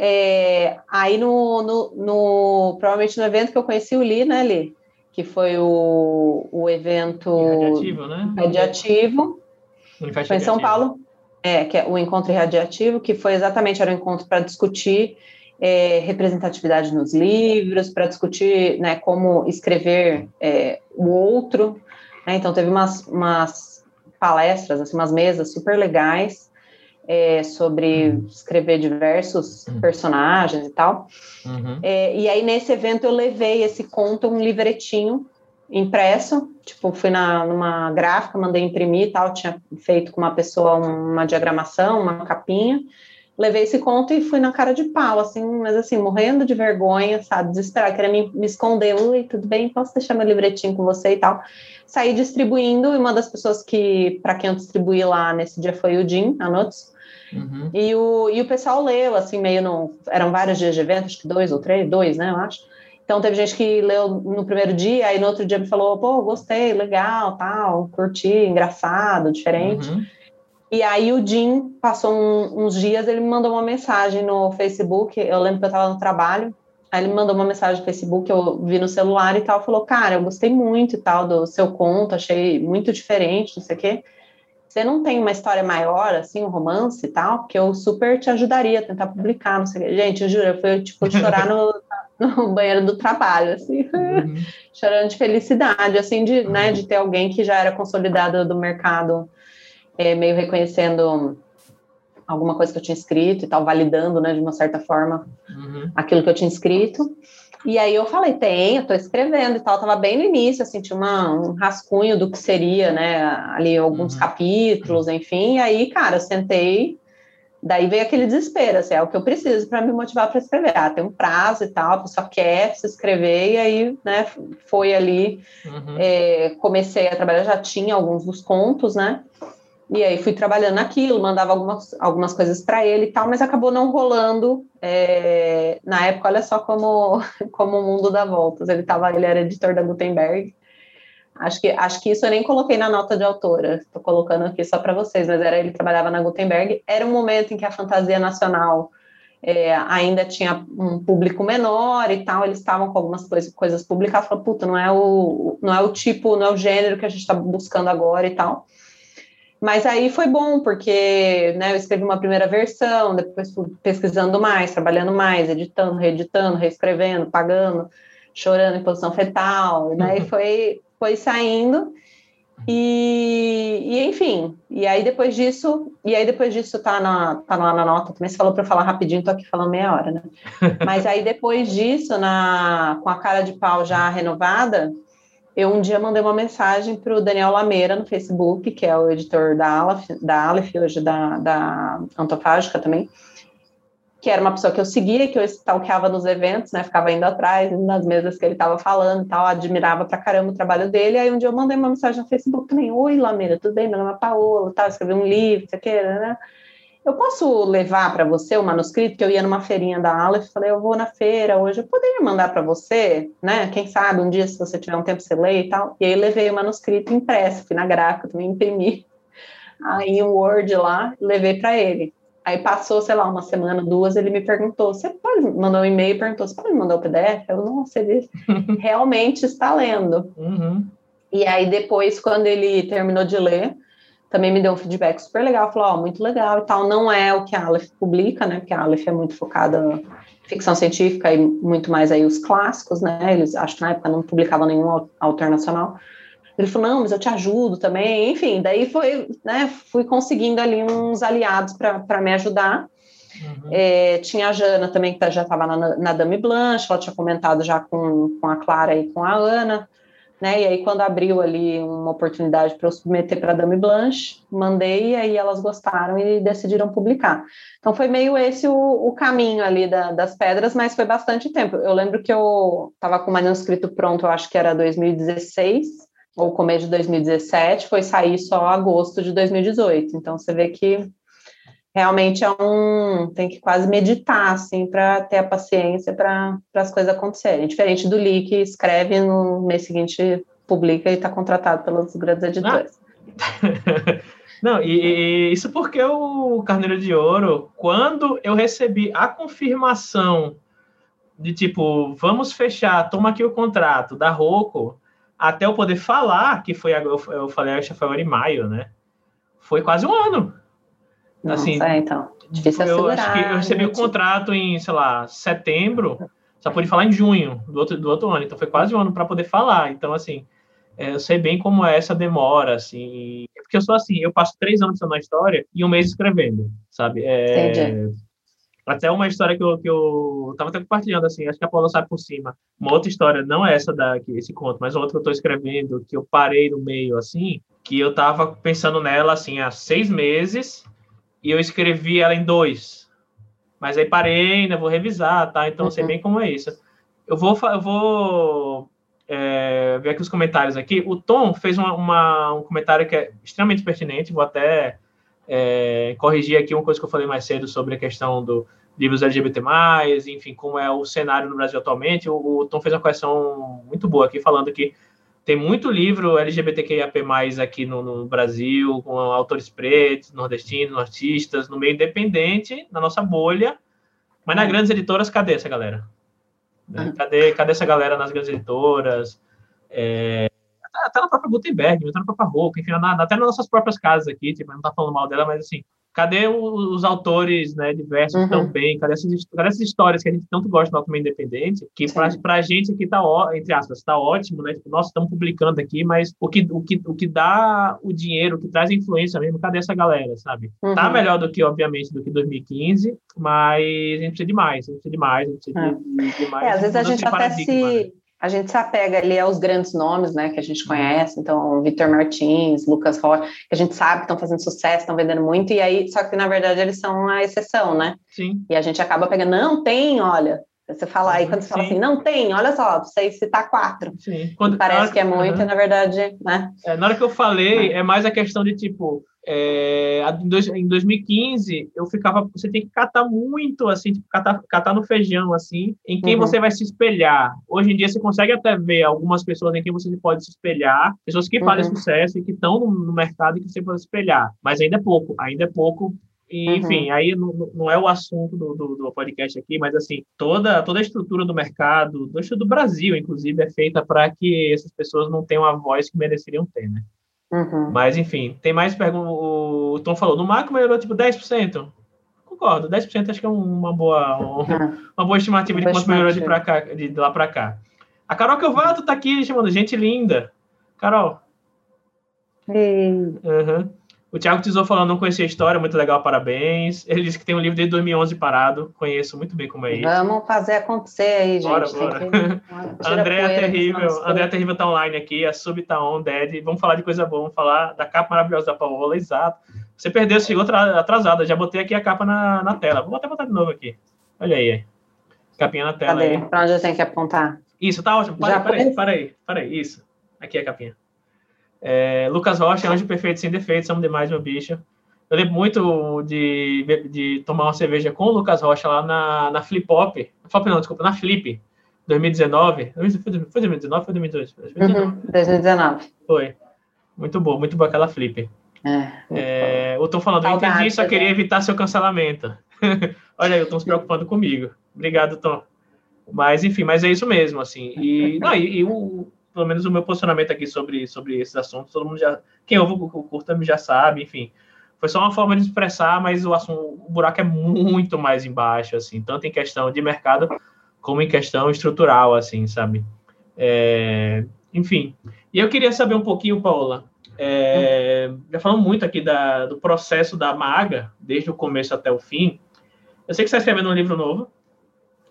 É, aí no, no, no, provavelmente no evento que eu conheci o Li, né, Li? que foi o, o evento radiativo, né? Radiativo. Foi em São Paulo. É, que é o encontro radiativo, que foi exatamente era um encontro para discutir é, representatividade nos livros, para discutir né, como escrever é, o outro. Né? Então, teve umas, umas palestras, assim, umas mesas super legais é, sobre uhum. escrever diversos uhum. personagens e tal. Uhum. É, e aí, nesse evento, eu levei esse conto, um livretinho impresso, tipo, fui na, numa gráfica, mandei imprimir e tal, tinha feito com uma pessoa uma diagramação, uma capinha, levei esse conto e fui na cara de pau, assim, mas assim, morrendo de vergonha, sabe, desesperada, queria me, me esconder, ui, tudo bem, posso deixar meu livretinho com você e tal. Saí distribuindo, e uma das pessoas que, para quem eu distribuí lá nesse dia foi o Jim Anotes, Uhum. E, o, e o pessoal leu, assim, meio no. Eram vários dias de evento, acho que dois ou três, dois, né, eu acho. Então teve gente que leu no primeiro dia, aí no outro dia me falou, pô, gostei, legal, tal, curti, engraçado, diferente. Uhum. E aí o Jim passou um, uns dias, ele me mandou uma mensagem no Facebook, eu lembro que eu estava no trabalho, aí ele me mandou uma mensagem no Facebook, eu vi no celular e tal, falou, cara, eu gostei muito e tal do seu conto, achei muito diferente, não sei o quê. Você não tem uma história maior, assim, um romance e tal, que eu super te ajudaria a tentar publicar, não sei o quê. Gente, eu juro, foi tipo chorar no, no banheiro do trabalho, assim, uhum. chorando de felicidade, assim, de, né, de ter alguém que já era consolidado do mercado é, meio reconhecendo alguma coisa que eu tinha escrito e tal, validando, né, de uma certa forma, uhum. aquilo que eu tinha escrito. E aí eu falei, tem, eu tô escrevendo e tal, tava bem no início, assim, tinha uma, um rascunho do que seria, né, ali alguns uhum. capítulos, enfim, e aí, cara, eu sentei, daí veio aquele desespero, assim, é o que eu preciso para me motivar para escrever, ah, tem um prazo e tal, a pessoa quer se escrever, e aí, né, foi ali, uhum. é, comecei a trabalhar, já tinha alguns dos contos, né, e aí fui trabalhando naquilo, mandava algumas, algumas coisas para ele e tal, mas acabou não rolando. É, na época, olha só como, como o mundo dá voltas. Ele tava, ele era editor da Gutenberg. Acho que, acho que isso eu nem coloquei na nota de autora, estou colocando aqui só para vocês, mas era ele trabalhava na Gutenberg. Era um momento em que a fantasia nacional é, ainda tinha um público menor e tal, eles estavam com algumas coisas, coisas publicadas, falaram, puta, não é o, não é o tipo, não é o gênero que a gente está buscando agora e tal. Mas aí foi bom, porque né, eu escrevi uma primeira versão, depois fui pesquisando mais, trabalhando mais, editando, reeditando, reescrevendo, pagando, chorando em posição fetal, né? E foi, foi saindo. E, e, enfim, e aí depois disso, e aí depois disso tá, na, tá lá na nota, também você falou para falar rapidinho, tô aqui falando meia hora, né? Mas aí depois disso, na, com a cara de pau já renovada, eu um dia mandei uma mensagem para o Daniel Lameira no Facebook, que é o editor da Aleph, da Aleph hoje da, da Antofágica também, que era uma pessoa que eu seguia, que eu stalkeava nos eventos, né, ficava indo atrás, nas mesas que ele estava falando e tal, admirava pra caramba o trabalho dele, aí um dia eu mandei uma mensagem no Facebook também, oi Lameira, tudo bem, meu nome é Paola, tal, escrevi um livro, você quer, né, eu posso levar para você o manuscrito que eu ia numa feirinha da Aleph, falei, eu vou na feira hoje, eu poderia mandar para você, né? Quem sabe um dia se você tiver um tempo você lê e tal. E aí levei o manuscrito impresso, fui na gráfica, também imprimi aí um Word lá, levei para ele. Aí passou, sei lá, uma semana, duas, ele me perguntou: você pode mandar um e-mail e perguntou: você pode mandar o PDF? Eu não, ele realmente está lendo. Uhum. E aí depois, quando ele terminou de ler, também me deu um feedback super legal, falou, ó, oh, muito legal e tal, não é o que a Aleph publica, né, porque a Aleph é muito focada em ficção científica e muito mais aí os clássicos, né, eles, acho que na época não publicavam nenhum autor nacional, ele falou, não, mas eu te ajudo também, enfim, daí foi, né, fui conseguindo ali uns aliados para me ajudar, Uhum. É, tinha a Jana também, que já estava na, na Dame Blanche, ela tinha comentado já com, com a Clara e com a Ana né? E aí, quando abriu ali uma oportunidade para eu submeter para a Dame Blanche, mandei, e aí elas gostaram e decidiram publicar. Então, foi meio esse o, o caminho ali da, das pedras, mas foi bastante tempo. Eu lembro que eu estava com o manuscrito pronto, eu acho que era 2016, ou começo de 2017, foi sair só agosto de 2018. Então, você vê que realmente é um tem que quase meditar assim para ter a paciência para as coisas acontecerem. Diferente do Lee que escreve no mês seguinte publica e está contratado pelos grandes editores. Ah. Não, e, e, isso porque o Carneiro de Ouro, quando eu recebi a confirmação de tipo, vamos fechar, toma aqui o contrato da Rocco, até eu poder falar, que foi, eu, eu falei, acho que foi em maio, né? Foi quase um ano. Nossa, assim, é, então. Difícil eu acho que eu recebi o contrato em, sei lá, setembro, só pude falar em junho do outro, do outro ano, então foi quase um ano para poder falar. Então, assim, é, eu sei bem como é essa demora, assim. Porque eu sou assim, eu passo três anos na história e um mês escrevendo, sabe? É, Entendi. Até uma história que eu, que eu tava até compartilhando, assim, acho que a Paula sabe por cima. Uma outra história, não é essa daqui, esse conto, mas outra que eu tô escrevendo, que eu parei no meio, assim, que eu tava pensando nela, assim, há seis meses, e eu escrevi ela em dois. Mas aí parei, ainda vou revisar, tá? Então, uhum. sei bem como é isso. Eu vou, eu vou é, ver aqui os comentários aqui. O Tom fez uma, uma, um comentário que é extremamente pertinente, vou até é, corrigir aqui uma coisa que eu falei mais cedo sobre a questão do, livros LGBT+, enfim, como é o cenário no Brasil atualmente, o, o Tom fez uma correção muito boa aqui, falando que tem muito livro LGBTQIAP+, aqui no, no, Brasil, com autores pretos, nordestinos, artistas, no meio independente, na nossa bolha, mas nas grandes editoras, cadê essa galera? Né? Cadê, cadê essa galera nas grandes editoras? É, até na própria Gutenberg, até na própria Roca, enfim, na, até nas nossas próprias casas aqui, tipo, não tá falando mal dela, mas assim, cadê os autores né, diversos uhum. também? Cadê essas, cadê essas histórias que a gente tanto gosta do Autonomia Independente? Que para a gente aqui tá, entre aspas, tá ótimo, né? Tipo, nós estamos publicando aqui, mas o que, o, que, o que dá o dinheiro, o que traz a influência mesmo, cadê essa galera, sabe? Tá uhum. Tá melhor do que, obviamente, do que 2015, mas a gente precisa de mais, a gente precisa de mais, a gente precisa de, de, de mais. É, às vezes a gente até se... A gente se apega ali aos grandes nomes, né, que a gente conhece, então Vitor Martins, Lucas Rocha, que a gente sabe que estão fazendo sucesso, estão vendendo muito, e aí, só que na verdade eles são a exceção, né? Sim. E a gente acaba pegando, não tem, olha, você fala aí, quando você Sim. fala assim, não tem, olha só, você citar quatro. Sim. Quando, parece que é muito, uhum. na verdade, né? É, na hora que eu falei, é mais a questão de tipo, é, em 2015, eu ficava. Você tem que catar muito, assim, tipo, catar, catar no feijão, assim, em quem uhum. você vai se espelhar. Hoje em dia, você consegue até ver algumas pessoas em quem você pode se espelhar, pessoas que uhum. fazem sucesso e que estão no, no, mercado e que você pode se espelhar. Mas ainda é pouco, ainda é pouco. E, uhum. enfim, aí não, não, é o assunto do, do, do, podcast aqui, mas assim, toda, toda a estrutura do mercado, do, do Brasil, inclusive, é feita para que essas pessoas não tenham a voz que mereceriam ter, né? Uhum. Mas, enfim, tem mais perguntas. O Tom falou, no macro melhorou tipo 10%. Concordo, 10% acho que é uma boa, uhum. uma boa estimativa de quanto melhorou de, pra cá, de lá para cá. A Carol Kelvato tá aqui chamando gente linda. Carol. Uhum. O Thiago Tizou falando, não conhecia a história, muito legal, parabéns. Ele disse que tem um livro desde 2011 parado, conheço muito bem como é isso. Vamos fazer acontecer aí, gente. Bora, bora. André é terrível, André é terrível tá online aqui, a Sub tá on, Dead. Vamos falar de coisa boa, vamos falar da capa maravilhosa da Paola, exato. Você perdeu, chegou atrasada, já botei aqui a capa na, na tela. Vou até botar de novo aqui. Olha aí, capinha na tela Cadê? aí. Pra onde eu tenho que apontar? Isso, tá ótimo. Para, para aí, para aí, para aí, isso. Aqui é a capinha. É, Lucas Rocha, Anjo Perfeito Sem Defeitos, amo demais, meu bicho. Eu lembro muito de, de tomar uma cerveja com o Lucas Rocha lá na, na Flip. Flip não, desculpa, na Flip, 2019. Foi 2019 ou foi 2018? 2019. Uhum, 2019. Foi. Muito bom, muito boa aquela Flip. É, é, eu tô falando, eu entendi, só queria evitar seu cancelamento. Olha aí, eu tô se preocupando comigo. Obrigado, Tom. Mas, enfim, mas é isso mesmo, assim. E, não, e, e o, pelo menos o meu posicionamento aqui sobre, sobre esses assuntos, todo mundo já. Quem ouve o curta já sabe, enfim. Foi só uma forma de expressar, mas o, assunto, o buraco é muito mais embaixo, assim, tanto em questão de mercado como em questão estrutural, assim, sabe? É, enfim. E eu queria saber um pouquinho, Paula. É, já falamos muito aqui da, do processo da Maga, desde o começo até o fim. Eu sei que você está escrevendo um livro novo.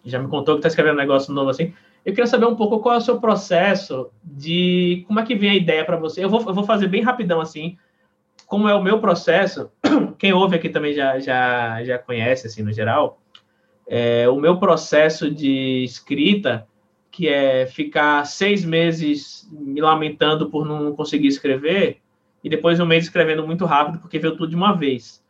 Já me contou que está escrevendo um negócio novo assim. Eu queria saber um pouco qual é o seu processo de como é que vem a ideia para você. Eu vou, eu vou fazer bem rapidão assim, como é o meu processo. Quem ouve aqui também já, já, já conhece, assim, no geral. É, o meu processo de escrita, que é ficar seis meses me lamentando por não conseguir escrever, e depois um mês escrevendo muito rápido, porque veio tudo de uma vez.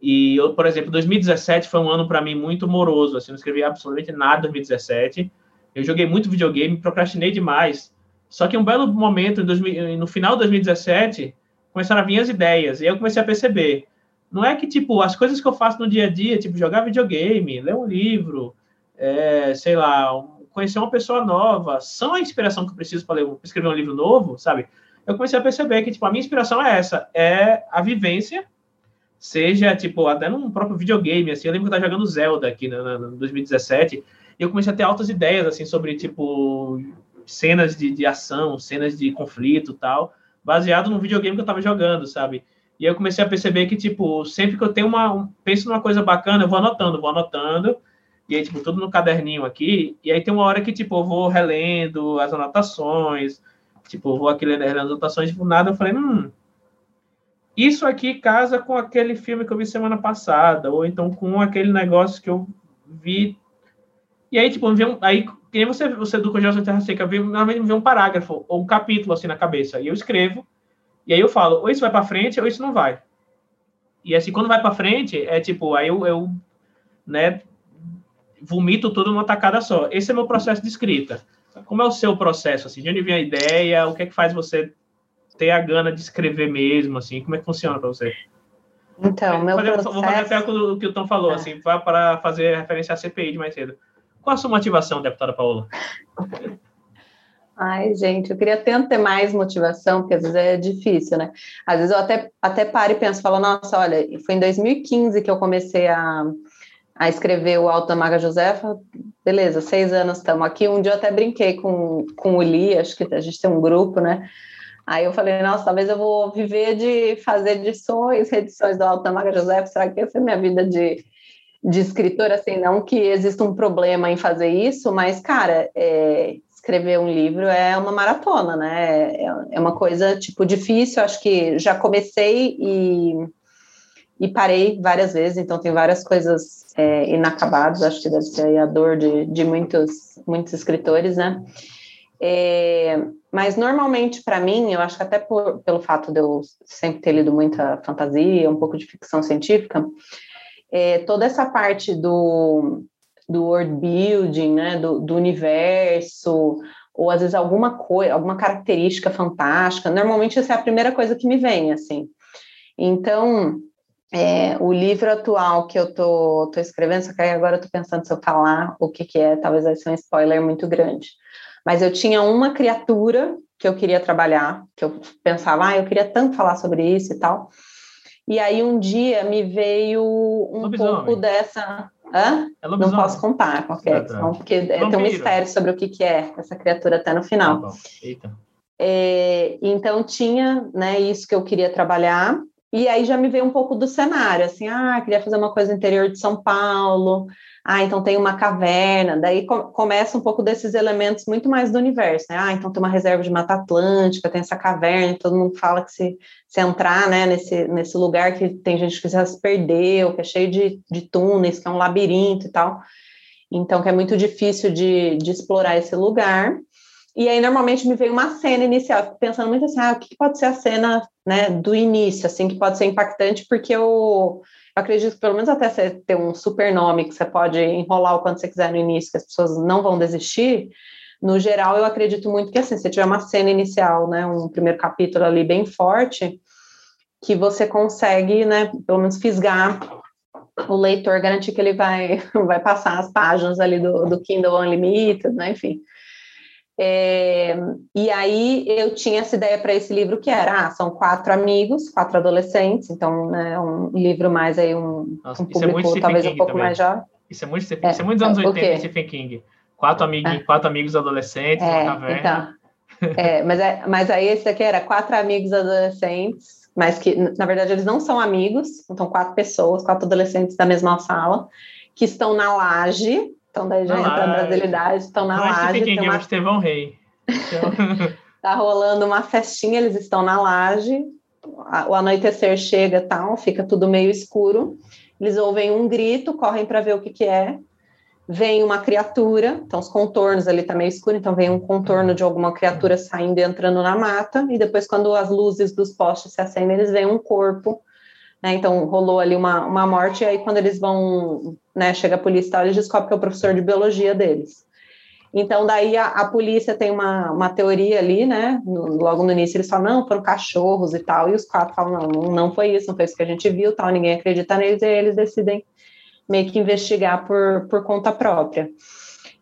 E, eu, por exemplo, 2017 foi um ano para mim muito moroso, assim, não escrevi absolutamente nada em 2017 eu joguei muito videogame, procrastinei demais. Só que um belo momento, no final de 2017, começaram a vir as ideias. E eu comecei a perceber. Não é que, tipo, as coisas que eu faço no dia a dia, tipo, jogar videogame, ler um livro, é, sei lá, conhecer uma pessoa nova, são a inspiração que eu preciso para escrever um livro novo, sabe? Eu comecei a perceber que, tipo, a minha inspiração é essa, é a vivência, seja, tipo, até num próprio videogame, assim, eu lembro que eu estava jogando Zelda aqui no 2017, e eu comecei a ter altas ideias, assim, sobre, tipo, cenas de, de ação, cenas de conflito tal, baseado no videogame que eu tava jogando, sabe? E eu comecei a perceber que, tipo, sempre que eu tenho uma. penso numa coisa bacana, eu vou anotando, vou anotando. E aí, tipo, tudo no caderninho aqui. E aí tem uma hora que, tipo, eu vou relendo as anotações. Tipo, eu vou aqui lendo as anotações, tipo, nada. Eu falei, hum. Isso aqui casa com aquele filme que eu vi semana passada. Ou então com aquele negócio que eu vi e aí, tipo, vem um, aí, que nem você, você do Congelação Terra Seca, vem, normalmente me vem um parágrafo ou um capítulo assim na cabeça. E eu escrevo, e aí eu falo, ou isso vai para frente, ou isso não vai. E assim, quando vai para frente, é tipo, aí eu, eu né, vomito tudo numa tacada só. Esse é meu processo de escrita. Como é o seu processo, assim? De onde vem a ideia? O que é que faz você ter a gana de escrever mesmo, assim? Como é que funciona para você? Então, meu fazer, processo... Vou fazer até o que o Tom falou, é. assim, para fazer referência à CPI de mais cedo. Qual a sua motivação, deputada Paola? Ai, gente, eu queria tanto ter mais motivação, porque às vezes é difícil, né? Às vezes eu até, até paro e penso, falo, nossa, olha, foi em 2015 que eu comecei a, a escrever o Alto da Maga Josefa, beleza, seis anos estamos aqui. Um dia eu até brinquei com, com o Li, acho que a gente tem um grupo, né? Aí eu falei, nossa, talvez eu vou viver de fazer edições, reedições do Alto da Maga Josefa, será que essa é a minha vida de, de escritora? Assim, não que exista um problema em fazer isso, mas, cara, é, escrever um livro é uma maratona, né? É, é uma coisa, tipo, difícil. Acho que já comecei e, e parei várias vezes, então tem várias coisas é, inacabadas. Acho que deve ser a dor de, de muitos, muitos escritores, né? É, mas normalmente, para mim, eu acho que até por, pelo fato de eu sempre ter lido muita fantasia, um pouco de ficção científica, é, toda essa parte do, do world building, né, do, do universo, ou às vezes alguma coisa, alguma característica fantástica. Normalmente essa é a primeira coisa que me vem, assim. Então, é, o livro atual que eu tô, tô escrevendo, só que agora eu tô pensando se eu falar o que que é, talvez vai ser um spoiler muito grande. Mas eu tinha uma criatura que eu queria trabalhar, que eu pensava, ah, eu queria tanto falar sobre isso e tal. E aí um dia me veio um pouco dessa. Hã? É não posso contar qualquer ah, tá. porque é, tem um mistério sobre o que, que é essa criatura até no final. Tá é, então tinha né, isso que eu queria trabalhar, e aí já me veio um pouco do cenário, assim, ah, queria fazer uma coisa interior de São Paulo, ah, então tem uma caverna, daí começa um pouco desses elementos muito mais do universo, né? Ah, então tem uma reserva de Mata Atlântica, tem essa caverna, todo mundo fala que se, se entrar, né, nesse, nesse lugar que tem gente que já se perdeu, que é cheio de, de túneis, que é um labirinto e tal, então que é muito difícil de, de explorar esse lugar, e aí normalmente me vem uma cena inicial, pensando muito assim, ah, o que pode ser a cena, né, do início, assim, que pode ser impactante, porque eu acredito que pelo menos até você ter um super nome que você pode enrolar o quanto você quiser no início, que as pessoas não vão desistir, no geral eu acredito muito que assim, se tiver uma cena inicial, né, um primeiro capítulo ali bem forte, que você consegue, né, pelo menos fisgar o leitor, garantir que ele vai, vai passar as páginas ali do, do Kindle Unlimited, né, enfim. É, e aí eu tinha essa ideia para esse livro que era, ah, são quatro amigos, quatro adolescentes, então é né, um livro mais aí um, Nossa, um é público é talvez King um pouco também. mais jovem. Isso é muito, é, isso é muito dos anos 80, Stephen King. Quatro amigos, é. quatro amigos adolescentes, é, uma caverna. Então, é, mas, é, mas aí esse aqui era quatro amigos adolescentes, mas que na verdade eles não são amigos, são quatro pessoas, quatro adolescentes da mesma sala, que estão na laje então daí já entra a brasilidade, estão na laje. Quem uma... é o Estevão Rei. Então... tá rolando uma festinha, eles estão na laje, o anoitecer chega tal, fica tudo meio escuro. Eles ouvem um grito, correm para ver o que, que é. Vem uma criatura, então os contornos ali tá meio escuro, então vem um contorno de alguma criatura saindo e entrando na mata, e depois, quando as luzes dos postes se acendem, eles veem um corpo né? Então rolou ali uma, uma morte, e aí quando eles vão, né, chega a polícia, eles descobrem que é o professor de biologia deles. Então, daí a, a polícia tem uma, uma teoria ali, né? No, logo no início eles falam, não, foram cachorros e tal, e os quatro falam, não, não foi isso, não foi isso que a gente viu, tal, ninguém acredita neles, e aí eles decidem meio que investigar por, por conta própria.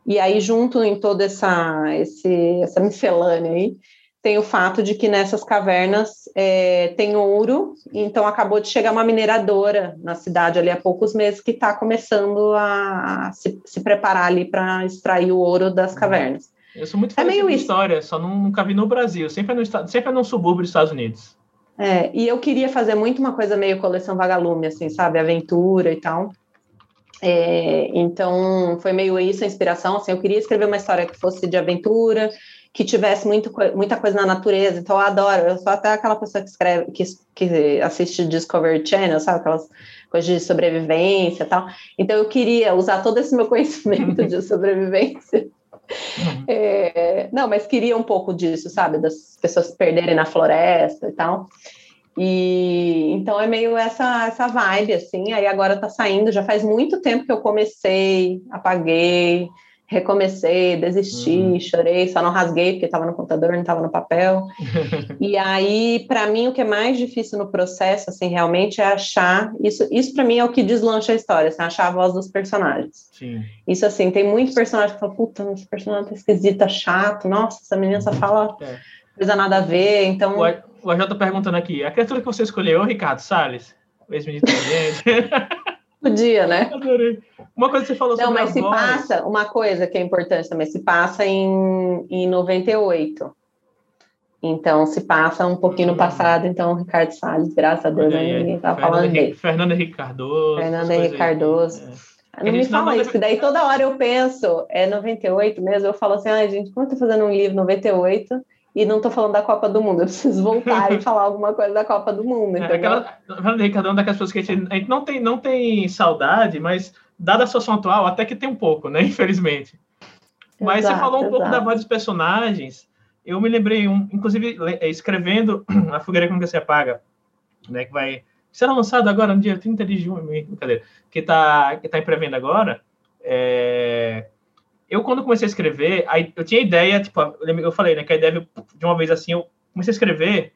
E aí, junto em toda essa, esse, essa miscelânea aí, tem o fato de que nessas cavernas é, tem ouro, então acabou de chegar uma mineradora na cidade ali há poucos meses que está começando a se, se preparar ali para extrair o ouro das cavernas. Eu sou muito fã é meio de história, só nunca vi no Brasil, sempre é no, sempre é no subúrbio dos Estados Unidos. É, e eu queria fazer muito uma coisa meio coleção vagalume, assim, sabe, aventura e tal. É, então, foi meio isso a inspiração, assim, eu queria escrever uma história que fosse de aventura, que tivesse muito, muita coisa na natureza, então eu adoro, eu sou até aquela pessoa que escreve, que, que assiste Discovery Channel, sabe, aquelas coisas de sobrevivência e tal, então eu queria usar todo esse meu conhecimento de sobrevivência, uhum. é, não, mas queria um pouco disso, sabe, das pessoas se perderem na floresta e tal, E então é meio essa essa vibe assim. Aí agora tá saindo, já faz muito tempo que eu comecei, apaguei, recomecei, desisti, uhum. chorei, só não rasguei porque estava no computador, não estava no papel. e aí, para mim, o que é mais difícil no processo, assim, realmente é achar isso. Isso para mim é o que deslancha a história, assim, achar a voz dos personagens. Sim. Isso assim, tem muito personagem que fala, puta, esse personagem tá esquisito, tá chato, nossa, essa menina só fala é. coisa nada a ver, então. O AJ tá perguntando aqui, a criatura que você escolheu, Ricardo Salles, ex-ministro Podia, né? Adorei. Uma coisa que você falou Não, sobre mas se passa, uma coisa que é importante também, se passa em, em 98. Então, se passa um pouquinho no hum. passado, então, Ricardo Salles, graças a Deus, aí, ninguém tá falando Henrique, dele. Fernando Henrique Cardoso. Fernando Henrique Cardoso. É. Não me fala isso, porque daí toda hora eu penso, é 98 mesmo, eu falo assim, ai, gente, como eu tô fazendo um livro 98 e não tô falando da Copa do Mundo, eu preciso voltar e falar alguma coisa da Copa do Mundo, é, entendeu? É, aquela, Ricardo, é uma daquelas pessoas que a gente, a gente não, tem, não tem saudade, mas dada a situação atual, até que tem um pouco, né? Infelizmente. Mas exato, você falou um exato. pouco da voz dos personagens. Eu me lembrei, um, inclusive, é, escrevendo A Fogueira que Nunca Se Apaga, né? Que vai será lançado agora no dia 30 de junho, brincadeira, que está que tá em pré-venda agora. É... Eu, quando comecei a escrever, aí, eu tinha ideia, tipo, eu falei, né, que a ideia de uma vez assim, eu comecei a escrever,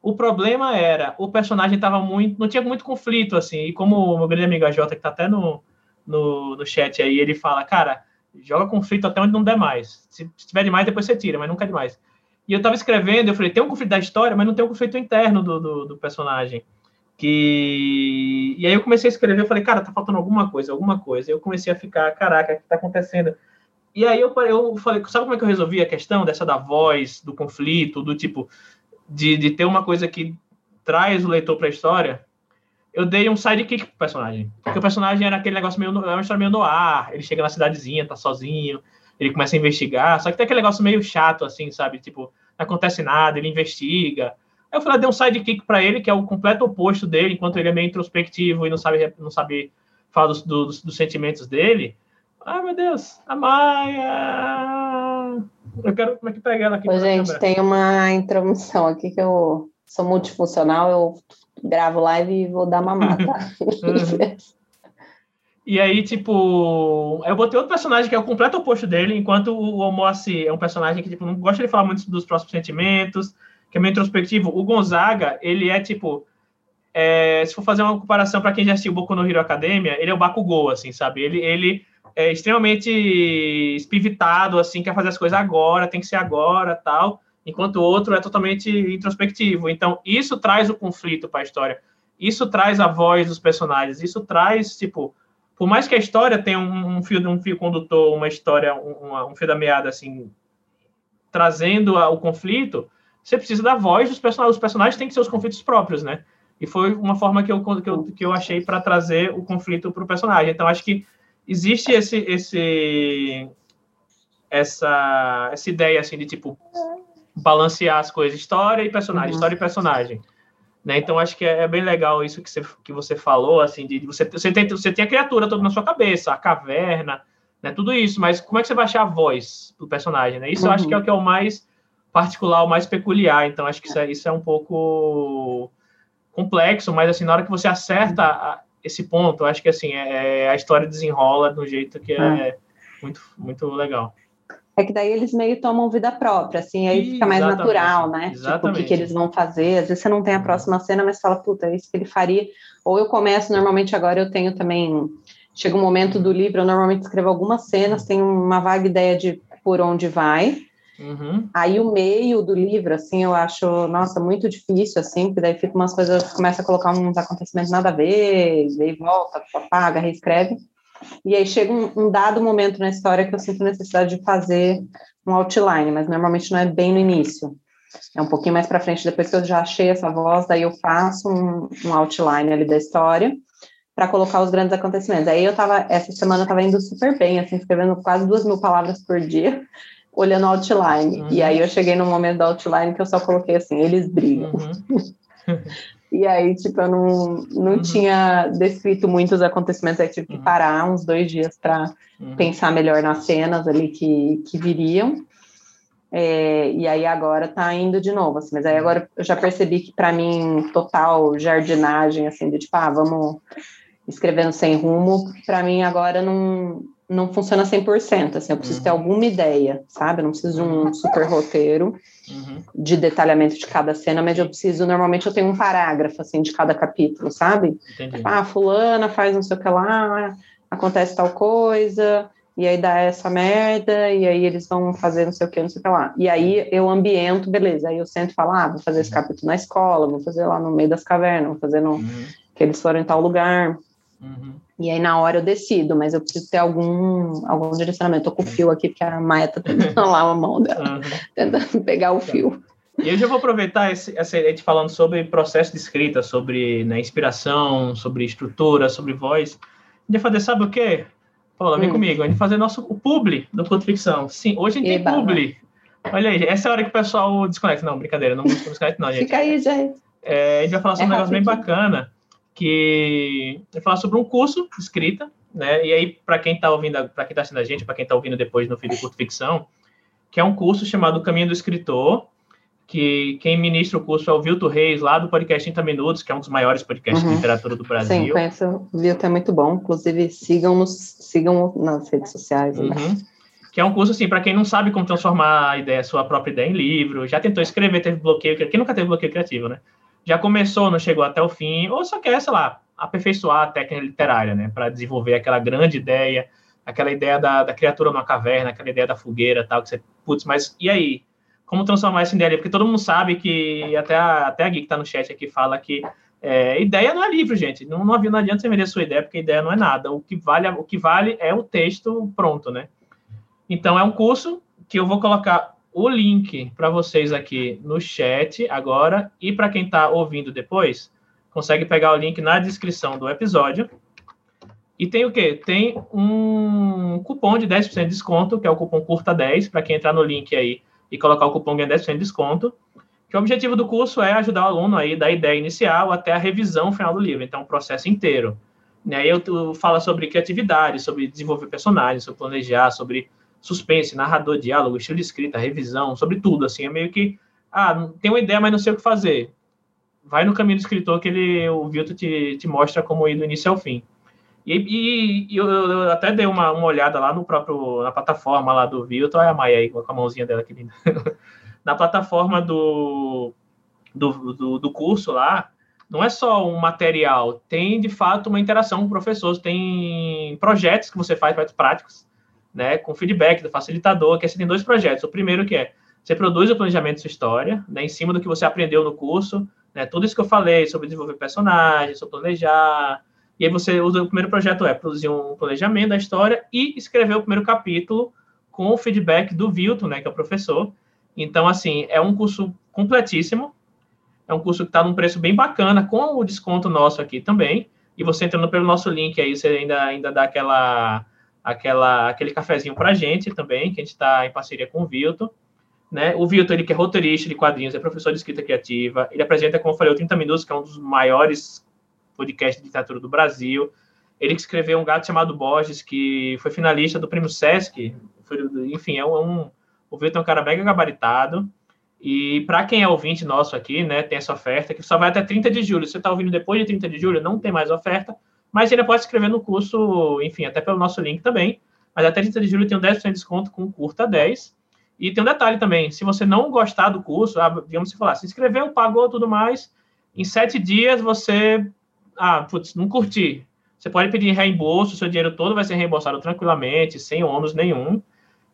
o problema era, o personagem tava muito, não tinha muito conflito, assim, e como o meu grande amigo Jota, que tá até no, no, no chat aí, ele fala, cara, joga conflito até onde não der mais. Se, se tiver demais, depois você tira, mas nunca é demais. E eu tava escrevendo, eu falei, tem um conflito da história, mas não tem um conflito interno do, do, do personagem. Que... E aí eu comecei a escrever, eu falei, cara, tá faltando alguma coisa, alguma coisa. E eu comecei a ficar, caraca, o que tá acontecendo? E aí eu, eu falei, sabe como é que eu resolvi a questão dessa da voz, do conflito, do tipo, de, de ter uma coisa que traz o leitor para a história? eu dei um sidekick pro personagem. Porque o personagem era aquele negócio meio. É uma história meio no ar. Ele chega na cidadezinha, tá sozinho, ele começa a investigar. Só que tem aquele negócio meio chato, assim, sabe? Tipo, não acontece nada, ele investiga. Aí eu falei, dei um sidekick para ele, que é o completo oposto dele, enquanto ele é meio introspectivo e não sabe, não sabe falar dos, dos, dos sentimentos dele. Ai, meu Deus, a Maia! Eu quero. Como é que pega ela aqui? Ô, gente, tem uma introdução aqui que eu sou multifuncional, eu gravo live e vou dar mamata. uhum. E aí, tipo, eu botei outro personagem que é o completo oposto dele, enquanto o Omossi é um personagem que, tipo, não gosta de falar muito dos próximos sentimentos, que é meio introspectivo. O Gonzaga, ele é, tipo, é, se for fazer uma comparação para quem já assistiu Boku no Hero Academia, ele é o Bakugou, assim, sabe? Ele, ele é extremamente espivitado, assim, quer fazer as coisas agora, tem que ser agora, tal enquanto o outro é totalmente introspectivo. Então, isso traz o conflito para a história. Isso traz a voz dos personagens. Isso traz, tipo, por mais que a história tenha um, um fio, um fio condutor, uma história, um, um fio da meada, assim, trazendo a, o conflito, você precisa da voz dos personagens. Os personagens têm que ser os conflitos próprios, né? E foi uma forma que eu, que eu, que eu achei para trazer o conflito para o personagem. Então, acho que existe esse, esse, essa, essa ideia, assim, de, tipo, balancear as coisas, história e personagem, uhum. história e personagem. Né? Então, acho que é, é, bem legal isso que você, que você falou, assim, de, de você, você, tem, você tem a criatura toda na sua cabeça, a caverna, né? tudo isso, mas como é que você vai achar a voz do personagem? Né? Isso uhum. eu acho que é o que é o mais particular, o mais peculiar, então acho que isso é, isso é um pouco complexo, mas assim, na hora que você acerta a, esse ponto, acho que assim, é, a história desenrola de um jeito que é, é muito, muito legal. É que daí eles meio tomam vida própria, assim, aí fica mais natural, né? Exatamente. Tipo, o que, que eles vão fazer. Às vezes você não tem a próxima cena, mas fala, puta, é isso que ele faria. Ou eu começo, normalmente agora eu tenho também. Chega um momento do livro, eu normalmente escrevo algumas cenas, tenho uma vaga ideia de por onde vai. Uhum. Aí o meio do livro, assim, eu acho, nossa, muito difícil, assim, porque daí fica umas coisas, começa a colocar uns acontecimentos nada a ver, daí volta, apaga, reescreve. E aí chega um, um, dado momento na história que eu sinto necessidade de fazer um outline, mas normalmente não é bem no início. É um pouquinho mais para frente, depois que eu já achei essa voz, daí eu faço um, um outline ali da história para colocar os grandes acontecimentos. Aí eu tava, essa semana eu tava indo super bem, assim, escrevendo quase duas mil palavras por dia, olhando o outline. Uhum. E aí eu cheguei no momento do outline que eu só coloquei assim, eles brigam. Uhum. E aí, tipo, eu não, não uhum. tinha descrito muitos acontecimentos, aí tive que uhum. parar uns dois dias para uhum. pensar melhor nas cenas ali que, que viriam. É, e aí agora tá indo de novo, assim, mas aí agora eu já percebi que para mim total jardinagem, assim, de tipo, ah, vamos escrevendo sem rumo, para mim agora não, não funciona 100%, assim, eu preciso uhum. ter alguma ideia, sabe? Eu não preciso de um super roteiro uhum. de detalhamento de cada cena, mas eu preciso, normalmente eu tenho um parágrafo, assim, de cada capítulo, sabe? Entendi. Ah, fulana faz não sei o que lá, acontece tal coisa, e aí dá essa merda, e aí eles vão fazer não sei o que, não sei o que lá. E aí eu ambiento, beleza, aí eu sento e falo, ah, vou fazer esse uhum. capítulo na escola, vou fazer lá no meio das cavernas, vou fazer no... Uhum. que eles foram em tal lugar. Uhum. E aí na hora eu decido, mas eu preciso ter algum, algum direcionamento. Eu tô com o fio aqui, porque a Maia tá tentando lá a mão dela, uhum. tentando pegar o fio. E eu já vou aproveitar esse, essa gente falando sobre processo de escrita, sobre né, inspiração, sobre estrutura, sobre voz. A gente vai fazer, sabe o quê? Paula, vem hum. comigo. A gente vai fazer nosso, o publi do Conto Ficção. Sim, hoje a gente Eba, tem publi. Olha aí, essa é a hora que o pessoal desconecta. Não, brincadeira, não desconecta não, gente. Fica aí, gente. É, a gente vai falar sobre é um negócio bem bacana, que vai falar sobre um curso de escrita, né? E aí, para quem está ouvindo, para quem está assistindo a gente, para quem está ouvindo depois no feed do Curto Ficção, que é um curso chamado Caminho do Escritor, que quem ministra o curso é o Vilto Reis, lá do podcast 30 Minutos, que é um dos maiores podcasts uhum. de literatura do Brasil. Sim, conheço o Vilto, é muito bom. Inclusive, sigam-nos, sigam nas redes sociais. Né? Uhum. Que é um curso, assim, para quem não sabe como transformar a ideia, a sua própria ideia em livro, já tentou escrever, teve bloqueio, quem nunca teve bloqueio criativo, né? Já começou, não chegou até o fim, ou só quer, sei lá, aperfeiçoar a técnica literária, né? Para desenvolver aquela grande ideia, aquela ideia da, da criatura numa caverna, aquela ideia da fogueira tal, que você, putz, mas e aí? como transformar em ideia, porque todo mundo sabe que, até a, até a Gui que está no chat aqui fala que é, ideia não é livro, gente. Não, não, não adianta você vender sua ideia, porque ideia não é nada. O que vale, o que vale é o texto pronto, né? Então, é um curso que eu vou colocar o link para vocês aqui no chat agora e para quem está ouvindo depois, consegue pegar o link na descrição do episódio. E tem o quê? Tem um cupom de 10% de desconto, que é o cupom CURTA10, para quem entrar no link aí e colocar o cupom ganha 10% de desconto. Que o objetivo do curso é ajudar o aluno aí da ideia inicial até a revisão final do livro, então o processo inteiro. Aí eu falo sobre criatividade, sobre desenvolver personagens, sobre planejar, sobre suspense, narrador, diálogo, estilo de escrita, revisão, sobre tudo, assim, é meio que, ah, tem uma ideia, mas não sei o que fazer. Vai no caminho do escritor que ele, o Vilto te, te mostra como ir do início ao fim. E, e, e eu, eu, até dei uma, uma olhada lá no próprio, na plataforma lá do Vilton, olha a Maia aí com a mãozinha dela que linda. na plataforma do, do, do, do, curso lá, não é só um material, tem de fato uma interação com professores, tem projetos que você faz, projetos práticos, né, com feedback do facilitador, que você tem dois projetos. O primeiro que é, você produz o planejamento de sua história, né, em cima do que você aprendeu no curso, né, tudo isso que eu falei sobre desenvolver personagens, sobre planejar, e aí você usa o primeiro projeto é produzir um planejamento da história e escrever o primeiro capítulo com o feedback do Vilton, né, que é o professor. Então, assim, é um curso completíssimo. É um curso que está num preço bem bacana, com o desconto nosso aqui também. E você entrando pelo nosso link aí, você ainda, ainda dá aquela, aquela, aquele cafezinho para a gente também, que a gente está em parceria com o Vilton. Né? O Vilton, ele que é roteirista de quadrinhos, é professor de escrita criativa. Ele apresenta, como eu falei, o 30 Minutos, que é um dos maiores podcast de literatura do Brasil. Ele escreveu um gato chamado Borges, que foi finalista do Prêmio Sesc. Foi, enfim, é um, o Vitor é um cara mega gabaritado. E para quem é ouvinte nosso aqui, né, tem essa oferta que só vai até 30 de julho. Se você está ouvindo depois de 30 de julho, não tem mais oferta, mas ainda pode escrever no curso, enfim, até pelo nosso link também. Mas até 30 de julho tem um 10% de desconto com curta 10. E tem um detalhe também: se você não gostar do curso, ah, digamos se falar, se inscreveu, pagou tudo mais, em sete dias você ah, putz, não curti. Você pode pedir reembolso, seu dinheiro todo vai ser reembolsado tranquilamente, sem ônus nenhum.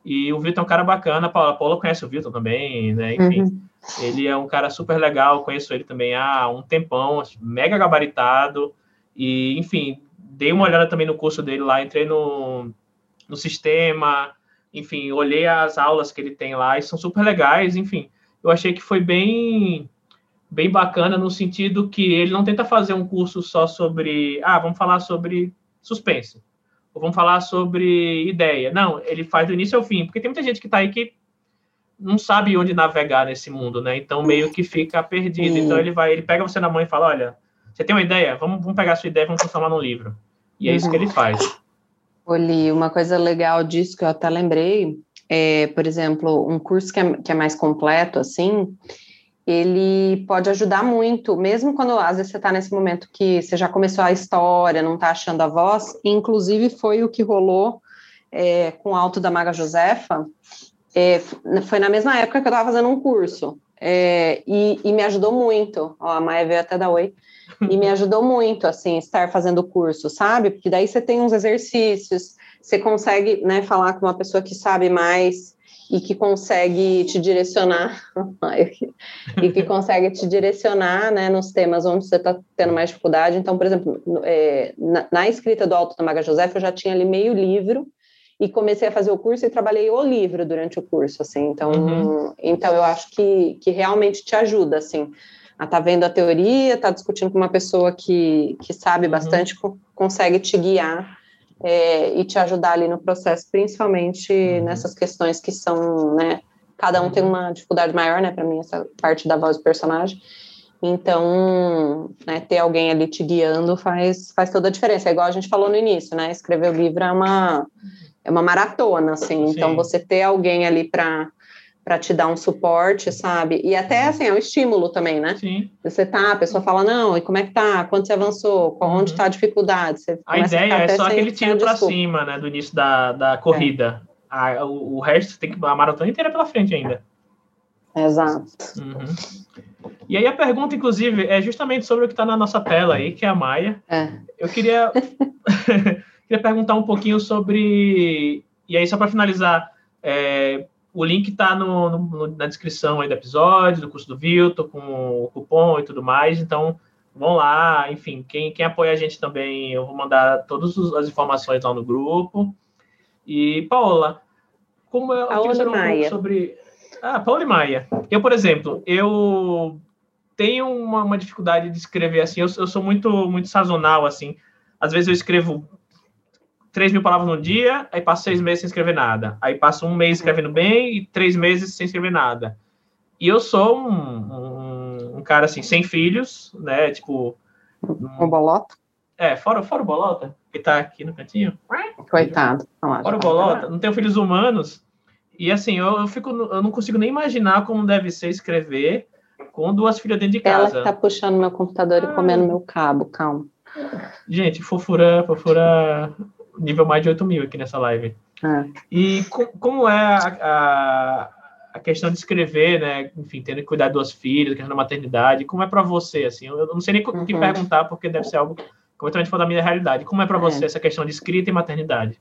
E o Vitor é um cara bacana, a Paula, a Paula conhece o Vitor também, né? Enfim, uhum. ele é um cara super legal, conheço ele também há um tempão, mega gabaritado. E, enfim, dei uma olhada também no curso dele lá, entrei no, no sistema, enfim, olhei as aulas que ele tem lá e são super legais, enfim. Eu achei que foi bem bem bacana no sentido que ele não tenta fazer um curso só sobre, ah, vamos falar sobre suspense, ou vamos falar sobre ideia. Não, ele faz do início ao fim, porque tem muita gente que está aí que não sabe onde navegar nesse mundo, né? Então meio que fica perdido. Então ele vai, ele pega você na mão e fala, olha, você tem uma ideia? Vamos, vamos pegar a sua ideia e vamos transformar num livro. E é isso que ele faz. Oli, uma coisa legal disso que eu até lembrei é, por exemplo, um curso que é, que é mais completo, assim, ele pode ajudar muito, mesmo quando às vezes você está nesse momento que você já começou a história, não está achando a voz, inclusive foi o que rolou é, com o Alto da Maga Josefa, é, foi na mesma época que eu estava fazendo um curso, é, e, e, me ajudou muito, ó, a Maia veio até da Oi, e me ajudou muito, assim, estar fazendo o curso, sabe? Porque daí você tem uns exercícios, você consegue, né, falar com uma pessoa que sabe mais, e que consegue te direcionar e que consegue te direcionar né, nos temas onde você está tendo mais dificuldade. Então, por exemplo, é, na, na, escrita do Alto da Maga José, eu já tinha ali meio livro e comecei a fazer o curso e trabalhei o livro durante o curso, assim. Então, uhum. então eu acho que, que realmente te ajuda, assim, a estar tá vendo a teoria, tá discutindo com uma pessoa que, que sabe uhum. bastante, consegue te guiar é, e te ajudar ali no processo, principalmente uhum. nessas questões que são, né, cada um tem uhum. uma dificuldade maior, né, para mim, essa parte da voz do personagem. Então, né, ter alguém ali te guiando faz, faz toda a diferença. É igual a gente falou no início, né? Escrever o livro é uma, é uma maratona, assim. Sim. Então, você ter alguém ali para para te dar um suporte, sabe? E até assim, é um estímulo também, né? Sim. Você tá, a pessoa fala, não, e como é que tá? Quanto você avançou? Onde está uhum. a dificuldade? Você a ideia a é só aquele tiro para cima, né? Do início da, da corrida. É. A, o, o, resto tem que. A maratona inteira pela frente ainda. Exato. Uhum. E aí a pergunta, inclusive, é justamente sobre o que está na nossa tela aí, que é a Maia. É. Eu queria, queria perguntar um pouquinho sobre. E aí, só para finalizar, é, o link está na descrição aí do episódio, do curso do Vilto, com o cupom e tudo mais. Então, vão lá. Enfim, quem, quem apoia a gente também, eu vou mandar todas as informações lá no grupo. E, Paola, como eu Paola queria um sobre. Ah, Paola e Maia. Eu, por exemplo, eu tenho uma, uma dificuldade de escrever assim. Eu, eu sou muito, muito sazonal, assim. Às vezes eu escrevo 3 mil palavras no dia, aí passo seis meses sem escrever nada. Aí passo um mês escrevendo bem e três meses sem escrever nada. E eu sou um, um, um cara assim, sem filhos, né? Tipo. Um, um bolota? É, fora, fora o bolota, que tá aqui no cantinho. Coitado. Fora o bolota, não tenho filhos humanos. E assim, eu, eu, fico, eu não consigo nem imaginar como deve ser escrever com duas filhas dentro de casa. Ela que tá puxando meu computador ah. e comendo meu cabo, calma. Gente, fofura, fofura nível mais de 8 mil aqui nessa live. É. E com, como é a, a, a, questão de escrever, né? Enfim, tendo que cuidar de duas filhas, questão da maternidade, como é para você, assim? Eu, não sei nem o uhum. que perguntar, porque deve ser algo completamente fora da minha realidade. Como é para você é. essa questão de escrita e maternidade?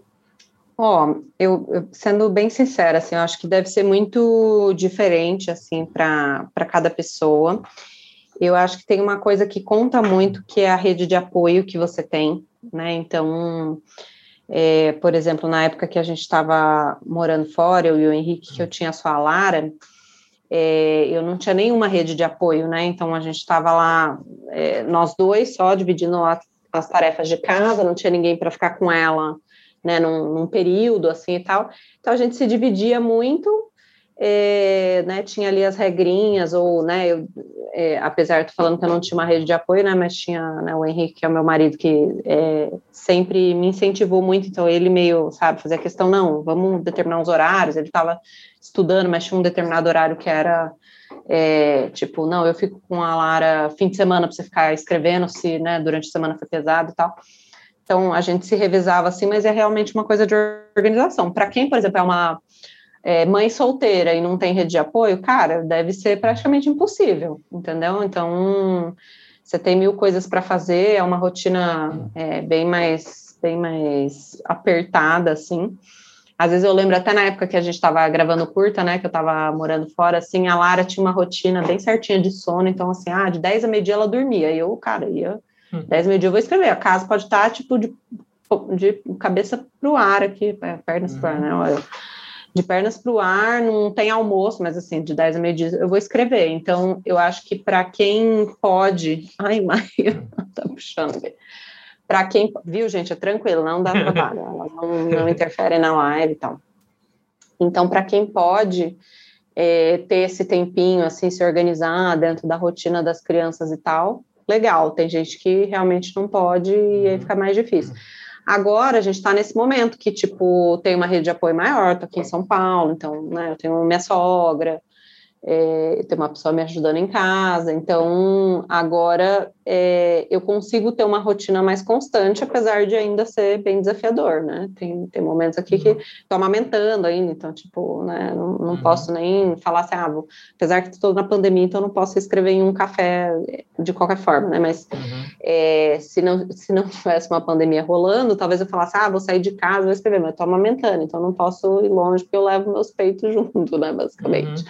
Ó, oh, eu, eu, sendo bem sincera, assim, eu acho que deve ser muito diferente, assim, para cada pessoa. Eu acho que tem uma coisa que conta muito, que é a rede de apoio que você tem, né? Então, é, por exemplo, na época que a gente estava morando fora, eu e o Henrique, que eu tinha só a Lara, é, eu não tinha nenhuma rede de apoio, né? Então a gente estava lá, é, nós dois só, dividindo as, as, tarefas de casa, não tinha ninguém para ficar com ela, né? Num, num, período assim e tal. Então a gente se dividia muito é, né, tinha ali as regrinhas, ou, né, eu, é, apesar de falando que eu não tinha uma rede de apoio, né, mas tinha né, o Henrique, que é o meu marido, que é, sempre me incentivou muito, então ele meio, sabe, fazia questão, não, vamos determinar uns horários, ele estava estudando, mas tinha um determinado horário que era, é, tipo, não, eu fico com a Lara fim de semana para você ficar escrevendo, se, né, durante a semana foi pesado e tal, então a gente se revezava assim, mas é realmente uma coisa de organização. Para quem, por exemplo, é uma é, mãe solteira e não tem rede de apoio, cara, deve ser praticamente impossível, entendeu? Então, você tem mil coisas para fazer, é uma rotina é, bem mais bem mais apertada, assim. Às vezes eu lembro até na época que a gente estava gravando curta, né, que eu estava morando fora, assim, a Lara tinha uma rotina bem certinha de sono, então assim, ah, de 10 a meio-dia ela dormia, e eu, cara, ia 10 a meio-dia eu vou escrever, a casa pode estar, tipo, de, de cabeça pro ar aqui, é, pernas uhum. pro ar, né, olha de pernas para o ar, não tem almoço, mas assim, de 10 a meio-dia eu vou escrever. Então, eu acho que para quem pode. Ai, Maia, tá puxando. Para quem. Viu, gente? É tranquilo, não dá trabalho. Elas não, não interferem na live e tal. Então, para quem pode é, ter esse tempinho, assim, se organizar dentro da rotina das crianças e tal, legal. Tem gente que realmente não pode e aí uhum. fica mais difícil. Agora a gente está nesse momento que, tipo, tem uma rede de apoio maior, tô aqui em São Paulo, então, né, eu tenho minha sogra, é, tem uma pessoa me ajudando em casa, então agora é, eu consigo ter uma rotina mais constante, apesar de ainda ser bem desafiador, né? Tem, tem momentos aqui que estou amamentando ainda, então, tipo, né, não, não uhum. posso nem falar assim, ah, vou, apesar que estou na pandemia, então não posso escrever em um café de qualquer forma, né? Mas uhum. é, se, não, se não tivesse uma pandemia rolando, talvez eu falasse, ah, vou sair de casa, vou escrever, mas estou amamentando, então não posso ir longe porque eu levo meus peitos junto, né, basicamente.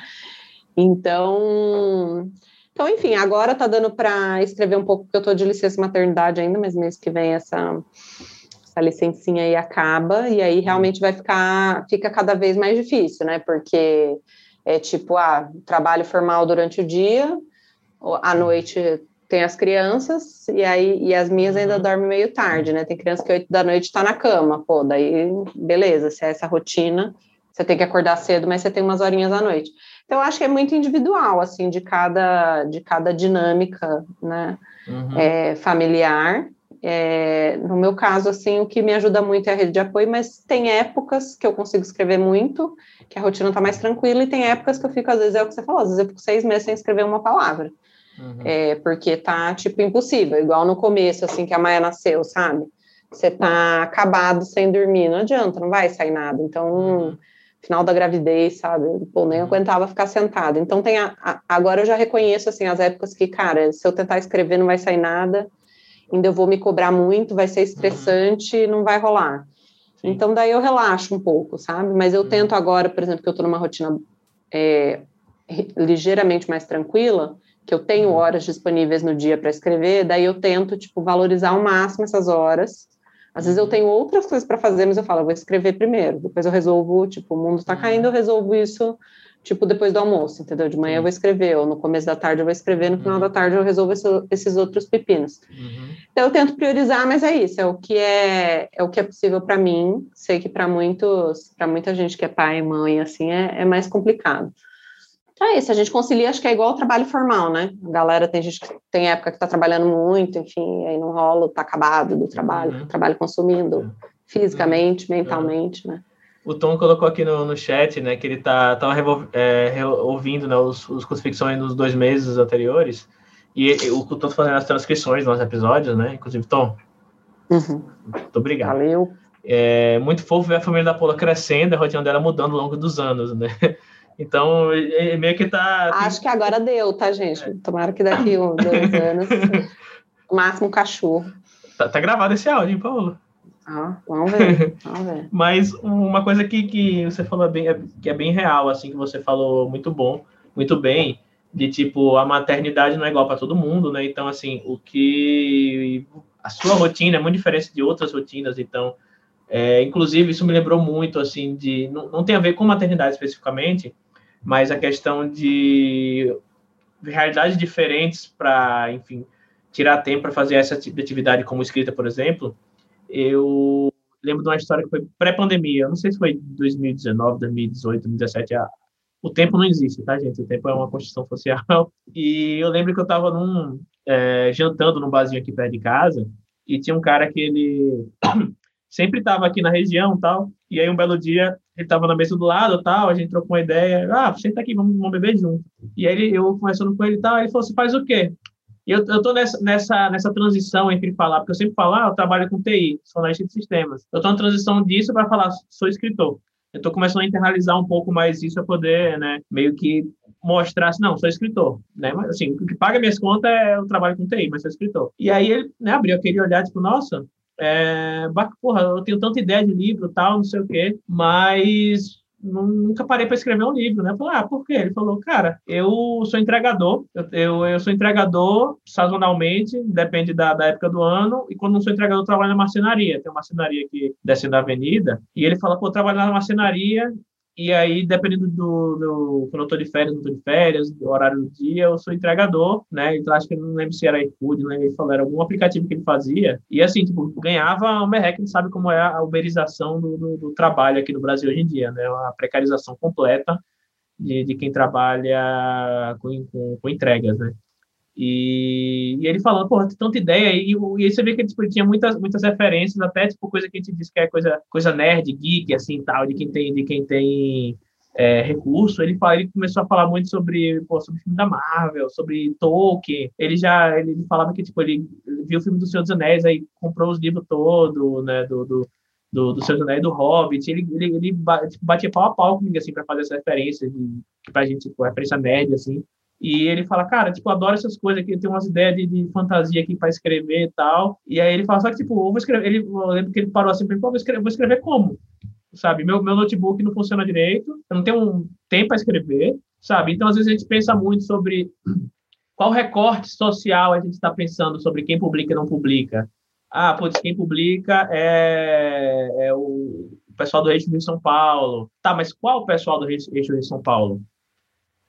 Então, então, enfim, agora tá dando para escrever um pouco, porque eu tô de licença maternidade ainda, mas mês que vem essa, essa licencinha aí acaba, e aí realmente vai ficar, fica cada vez mais difícil, né? Porque é tipo, ah, trabalho formal durante o dia, à noite tem as crianças, e aí e as minhas ainda uhum. dormem meio tarde, né? Tem criança que oito da noite tá na cama, pô, daí beleza, se é essa rotina, você tem que acordar cedo, mas você tem umas horinhas à noite. Então, eu acho que é muito individual, assim, de cada, de cada dinâmica, né, uhum. é, familiar. É, no meu caso, assim, o que me ajuda muito é a rede de apoio, mas tem épocas que eu consigo escrever muito, que a rotina está mais tranquila, e tem épocas que eu fico, às vezes, é o que você falou, às vezes eu fico seis meses sem escrever uma palavra. Uhum. É, porque tá, tipo, impossível, igual no começo, assim, que a Maia nasceu, sabe? Você tá acabado sem dormir, não adianta, não vai sair nada. Então, uhum final da gravidez, sabe? Pô, nem uhum. aguentava ficar sentada. Então tem a, a, agora eu já reconheço assim as épocas que, cara, se eu tentar escrever não vai sair nada, ainda eu vou me cobrar muito, vai ser estressante, uhum. não vai rolar. Sim. Então daí eu relaxo um pouco, sabe? Mas eu uhum. tento agora, por exemplo, que eu tô numa rotina é, ligeiramente mais tranquila, que eu tenho uhum. horas disponíveis no dia para escrever, daí eu tento tipo valorizar ao máximo essas horas às vezes eu uhum. tenho outras coisas para fazer, mas eu falo, eu vou escrever primeiro, depois eu resolvo, tipo, o mundo está uhum. caindo, eu resolvo isso, tipo, depois do almoço, entendeu? De manhã eu vou escrever, ou no começo da tarde eu vou escrever, no final uhum. da tarde eu resolvo esse, esses outros pepinos. Uhum. Então eu tento priorizar, mas é isso, é o que é, é o que é possível para mim. Sei que para muitos, para muita gente que é pai e mãe, assim, é, é mais complicado. Então é isso, a gente concilia, acho que é igual ao trabalho formal, né? A galera tem gente que tem época que está trabalhando muito, enfim, aí não rola, tá acabado do trabalho, uhum. trabalho consumindo uhum. fisicamente, uhum. mentalmente, né? O Tom colocou aqui no, no chat, né, que ele tá, tava é, ouvindo né, os, os crucifixões nos dois meses anteriores, e, e o Tom tá fazendo as transcrições nos episódios, né? Inclusive, Tom, uhum. muito obrigado. Valeu. É muito fofo ver a família da Paula crescendo, a rotina dela mudando ao longo dos anos, né? Então, é, é meio que tá. Acho que agora deu, tá, gente? É. Tomara que daqui uns dois anos. máximo cachorro. Tá, tá, gravado esse áudio, hein, Paulo? Ah, vamos ver, vamos ver. Mas uma coisa que, que você falou bem, é, que é bem real, assim, que você falou muito bom, muito bem, de tipo, a maternidade não é igual para todo mundo, né? Então, assim, o que. A sua rotina é muito diferente de outras rotinas, então. É, inclusive, isso me lembrou muito, assim, de. Não, não tem a ver com maternidade especificamente, mas a questão de realidades diferentes para, enfim, tirar tempo para fazer essa de atividade como escrita, por exemplo, eu lembro de uma história que foi pré-pandemia, não sei se foi 2019, 2018, 2017, a, o tempo não existe, tá, gente? O tempo é uma construção social. E eu lembro que eu estava num, é, jantando num barzinho aqui perto de casa, e tinha um cara que ele sempre estava aqui na região tal, e aí um belo dia ele estava na mesa do lado tal, a gente trocou uma ideia, ah, senta aqui, vamos, vamos beber junto. E aí eu conversando com ele tal, ele falou, você faz o quê? E eu, eu tô nessa, nessa, nessa transição entre falar, porque eu sempre falo, ah, eu trabalho com TI, sou analista de sistemas. Eu tô na transição disso para falar, sou escritor. Eu tô começando a internalizar um pouco mais isso para poder, né, meio que mostrar assim, não, sou escritor, né? Mas assim, o que paga minhas contas é o trabalho com TI, mas sou escritor. E aí ele, né, abriu aquele olhar, tipo, nossa, é, porra, eu tenho tanta ideia de livro tal, não sei o quê, mas nunca parei para escrever um livro, né? Falei, ah, por quê? Ele falou, cara, eu sou entregador, eu, eu, sou entregador sazonalmente, depende da, da, época do ano, e quando não sou entregador, eu trabalho na marcenaria. Tem uma marcenaria aqui descendo da avenida, e ele fala, pô, eu trabalho na marcenaria e aí, dependendo do, do quando eu tô de férias, não tô de férias, do horário do dia, eu sou entregador, né? Então, acho que não lembro se era iFood, não lembro, ele falou, era algum aplicativo que ele fazia. E assim, tipo, ganhava merreque, não sabe como é a uberização do, do, do, trabalho aqui no Brasil hoje em dia, né? Uma precarização completa de, de quem trabalha com, com, com entregas, né? E, e, ele falando, porra, tem tanta ideia, e, e aí você vê que ele, tipo, tinha muitas, muitas referências, até tipo coisa que a gente diz que é coisa, coisa nerd, geek, assim, tal, de quem tem, de quem tem é, recurso. Ele, fala, ele começou a falar muito sobre, pô, sobre o filme da Marvel, sobre Tolkien. Ele já ele falava que tipo, ele viu o filme do Senhor dos Anéis, aí comprou os livros todos, né, do, do do, do Senhor dos Anéis do Hobbit, ele, ele, ele tipo, batia pau a pau comigo, assim, para fazer essa referência, de, pra gente, tipo, referência nerd, assim, e ele fala, cara, tipo, adoro essas coisas aqui, tem umas ideias de, de fantasia aqui para escrever e tal. E aí ele fala, só que, tipo, eu vou escrever. Ele, eu lembro que ele parou assim, pô, vou escrever, vou escrever como? Sabe? Meu, meu notebook não funciona direito, eu não tenho um tempo para escrever, sabe? Então, às vezes, a gente pensa muito sobre qual recorte social a gente está pensando sobre quem publica e não publica. Ah, putz, quem publica é, é o pessoal do Eixo de São Paulo. Tá, mas qual o pessoal do Eixo de São Paulo?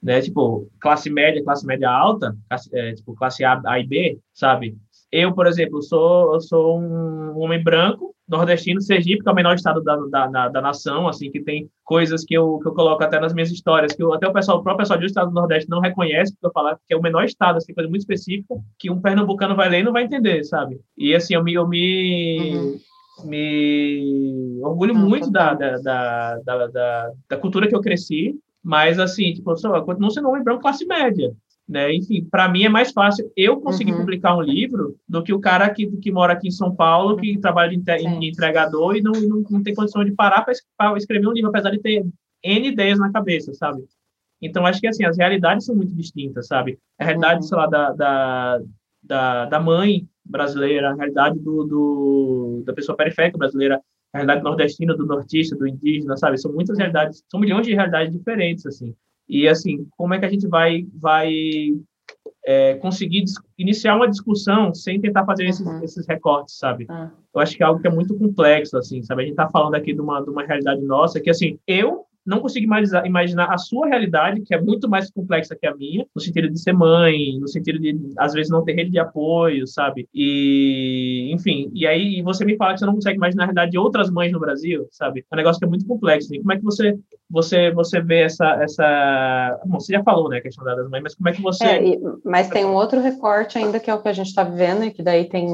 Né? Tipo, classe média, classe média alta, classe, é, tipo, classe A, A e B, sabe? Eu, por exemplo, sou, eu sou um homem branco, nordestino, Sergipe, que é o menor estado da, da, da, da, nação, assim, que tem coisas que eu, que eu coloco até nas minhas histórias, que eu, até o pessoal, o próprio pessoal do estado do Nordeste não reconhece, porque eu falar que é o menor estado, assim, coisa muito específica, que um pernambucano vai ler e não vai entender, sabe? E, assim, eu me... Eu me uhum me orgulho muito da, da, da, da, cultura que eu cresci mas, assim, tipo, eu continuo sendo um homem branco classe média. Né? Enfim, para mim é mais fácil eu conseguir uhum. publicar um livro do que o cara que, que mora aqui em São Paulo, que trabalha de entregador e não, não, não tem condição de parar para escrever um livro, apesar de ter N ideias na cabeça, sabe? Então, acho que, assim, as realidades são muito distintas, sabe? A realidade, uhum. sei lá, da, da, da, da mãe brasileira, a realidade do, do, da pessoa periférica brasileira, a realidade nordestina, do nortista, do indígena, sabe? São muitas realidades, são milhões de realidades diferentes, assim. E, assim, como é que a gente vai, vai é, conseguir iniciar uma discussão sem tentar fazer esses, uhum. esses recortes, sabe? Uhum. Eu acho que é algo que é muito complexo, assim, sabe? A gente está falando aqui de uma, de uma realidade nossa que, assim, eu não consigo imaginar, imaginar a sua realidade, que é muito mais complexa que a minha, no sentido de ser mãe, no sentido de, às vezes, não ter rede de apoio, sabe? E, enfim, e aí você me fala que você não consegue imaginar a realidade de outras mães no Brasil, sabe? É um negócio que é muito complexo. E como é que você, você, você vê essa, essa... Bom, você já falou, né, a questão das mães, mas como é que você... É, mas tem um outro recorte ainda que é o que a gente está vivendo e que daí tem...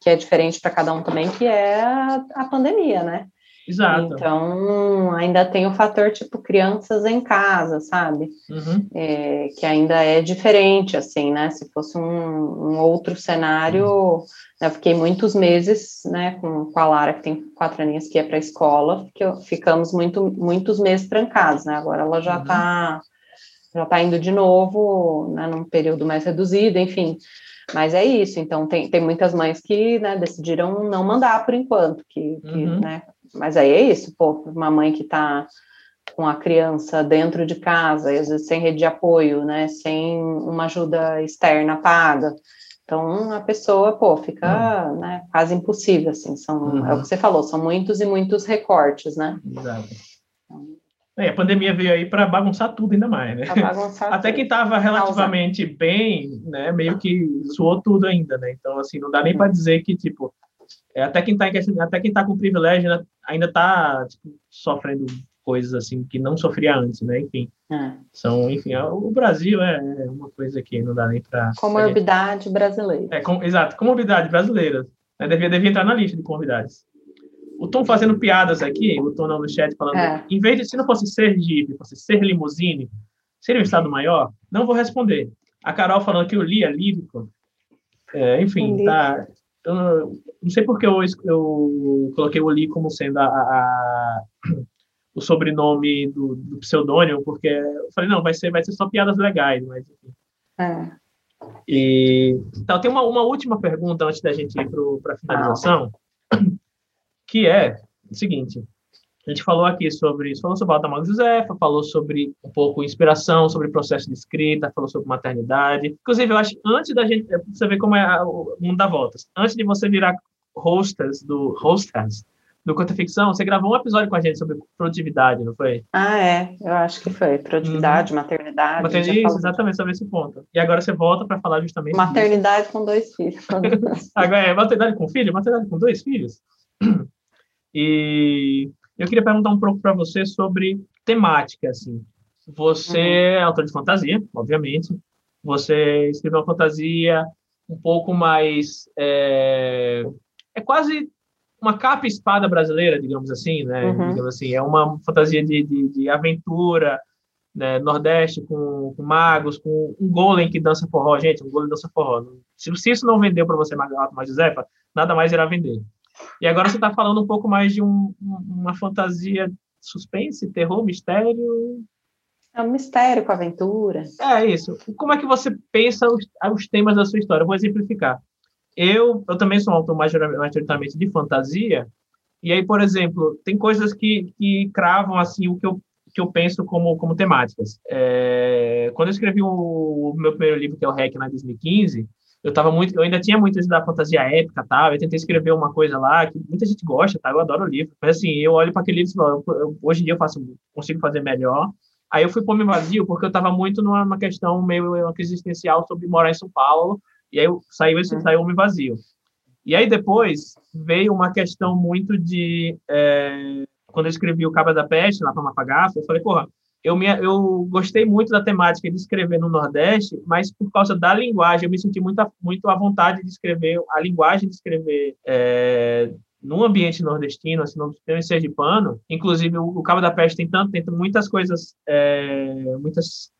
que é diferente para cada um também, que é a pandemia, né? Exato. Então, ainda tem o fator, tipo, crianças em casa, sabe? Uhum. É, que ainda é diferente, assim, né? Se fosse um, um outro cenário, uhum. né? fiquei muitos meses, né, com, com a Lara, que tem quatro aninhos, que ia para a escola, que ficamos muito, muitos meses trancados, né? Agora ela já está uhum. já tá indo de novo, né, num período mais reduzido, enfim. Mas é isso, então tem, tem muitas mães que né, decidiram não mandar por enquanto, que, que uhum. né, mas aí é isso, pô, uma mãe que está com a criança dentro de casa, às vezes sem rede de apoio, né, sem uma ajuda externa paga. Então a pessoa, pô, fica uhum. né, quase impossível, assim, são, uhum. é o uhum. que você falou, são muitos e muitos recortes, né? Exato. É, a pandemia veio aí para bagunçar tudo ainda mais, né? Até quem estava relativamente bem, né, meio que suou tudo ainda, né? Então, assim, não dá nem para dizer que, tipo, até quem está até quem tá com privilégio né, ainda está tipo, sofrendo coisas assim que não sofria antes, né? Enfim, é. são, enfim, o Brasil é, é uma coisa que não dá nem para comorbidade brasileira. É, com, exato, comorbidade brasileira. Né, devia, devia entrar na lista de comorbidades. O Tom fazendo piadas aqui, o Tom no chat falando, é. em vez de se não fosse ser Jeep, fosse ser limusine, seria um estado maior? Não vou responder. A Carol falando que o Li é lírico. É, enfim, tá, eu não sei porque eu, eu coloquei o Lee como sendo a, a, o sobrenome do, do, pseudônimo, porque eu falei, não, vai ser, vai ser só piadas legais, mas enfim. É. E, então, tem uma, uma última pergunta antes da gente ir para a finalização, que é o seguinte: a gente falou aqui sobre, falou sobre a Alta Josefa, falou sobre um pouco inspiração, sobre processo de escrita, falou sobre maternidade. Inclusive, eu acho que antes da gente, você ver como é o mundo dá voltas, antes de você virar hostess do hostess do Conta Ficção, você gravou um episódio com a gente sobre produtividade, não foi? Ah, é, eu acho que foi. Produtividade, uhum. maternidade. Maternidade, isso, exatamente sobre esse ponto. E agora você volta para falar justamente. Maternidade disso. com dois filhos. agora é maternidade com filho? Maternidade com dois filhos? E eu queria perguntar um pouco para você sobre temática, assim. Você é autor de fantasia, obviamente. você escreveu uma fantasia um pouco mais é, é quase uma capa espada brasileira, digamos assim, né? Uhum. Digamos assim, é uma fantasia de, de, de aventura, né? Nordeste com, com, magos, com um golem que dança forró, gente, um golem dança forró. Se, se isso não vendeu para você, mais Josefa, nada mais irá vender. E agora você está falando um pouco mais de um, uma fantasia suspense, terror, mistério. É um mistério com aventura. É isso. Como é que você pensa os, os temas da sua história? Eu vou exemplificar. Eu, eu também sou um autor majoritariamente de fantasia, e aí, por exemplo, tem coisas que, que cravam assim o que eu, que eu penso como, como temáticas. É, quando eu escrevi o, o, meu primeiro livro, que é o REC, na 2015, eu tava muito, eu ainda tinha muito da fantasia épica, tá? Eu tentei escrever uma coisa lá que muita gente gosta, tá? Eu adoro o livro, mas assim, eu olho para aquele livro e falo, eu, hoje em dia eu faço, consigo fazer melhor. Aí eu fui pôr me vazio porque eu tava muito numa questão meio existencial sobre morar em São Paulo e aí saiu esse uhum. saiu Homem Vazio. E aí depois veio uma questão muito de é, quando eu escrevi o Cabra da Peste lá para Mafagafa, eu falei, porra, eu me eu gostei muito da temática de escrever no Nordeste, mas por causa da linguagem eu me senti muito muito à vontade de escrever a linguagem de escrever é, no ambiente nordestino, assim, no tem sergipano, inclusive o, o Cabo da Peste tem tanto, tem muitas coisas, é, muitas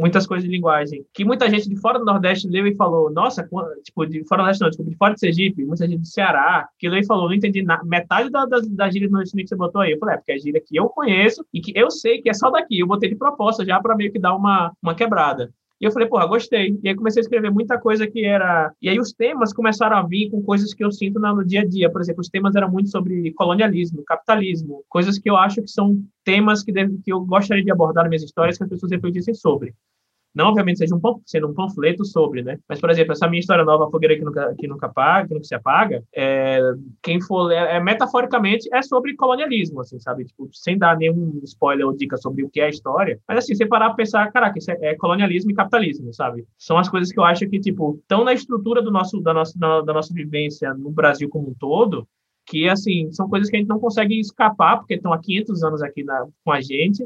muitas coisas de linguagem, que muita gente de fora do Nordeste leu e falou, nossa, tipo, de fora do Nordeste não, desculpa, de fora de Sergipe, muita gente do Ceará, que leu e falou, não entendi metade da, das, das gírias nordestinas que você botou aí. Eu falei, é, porque é gíria que eu conheço e que eu sei que é só daqui. Eu botei de proposta já para meio que dar uma, uma quebrada. E eu falei, porra, gostei. E aí comecei a escrever muita coisa que era. E aí os temas começaram a vir com coisas que eu sinto no dia a dia. Por exemplo, os temas eram muito sobre colonialismo, capitalismo, coisas que eu acho que são temas que, que eu gostaria de abordar nas minhas histórias que as pessoas refletissem sobre. Não, obviamente, seja um, sendo um panfleto sobre, né? Mas, por exemplo, essa minha história nova, a fogueira que nunca, que nunca apaga, que nunca se apaga, é, quem for é, metaforicamente, é sobre colonialismo, assim, sabe? Tipo, sem dar nenhum spoiler ou dica sobre o que é a história. Mas, assim, você parar pra pensar, caraca, isso é, é colonialismo e capitalismo, sabe? São as coisas que eu acho que, tipo, estão na estrutura do nosso, da, nossa, da nossa vivência no Brasil como um todo, que, assim, são coisas que a gente não consegue escapar, porque estão há 500 anos aqui na, com a gente,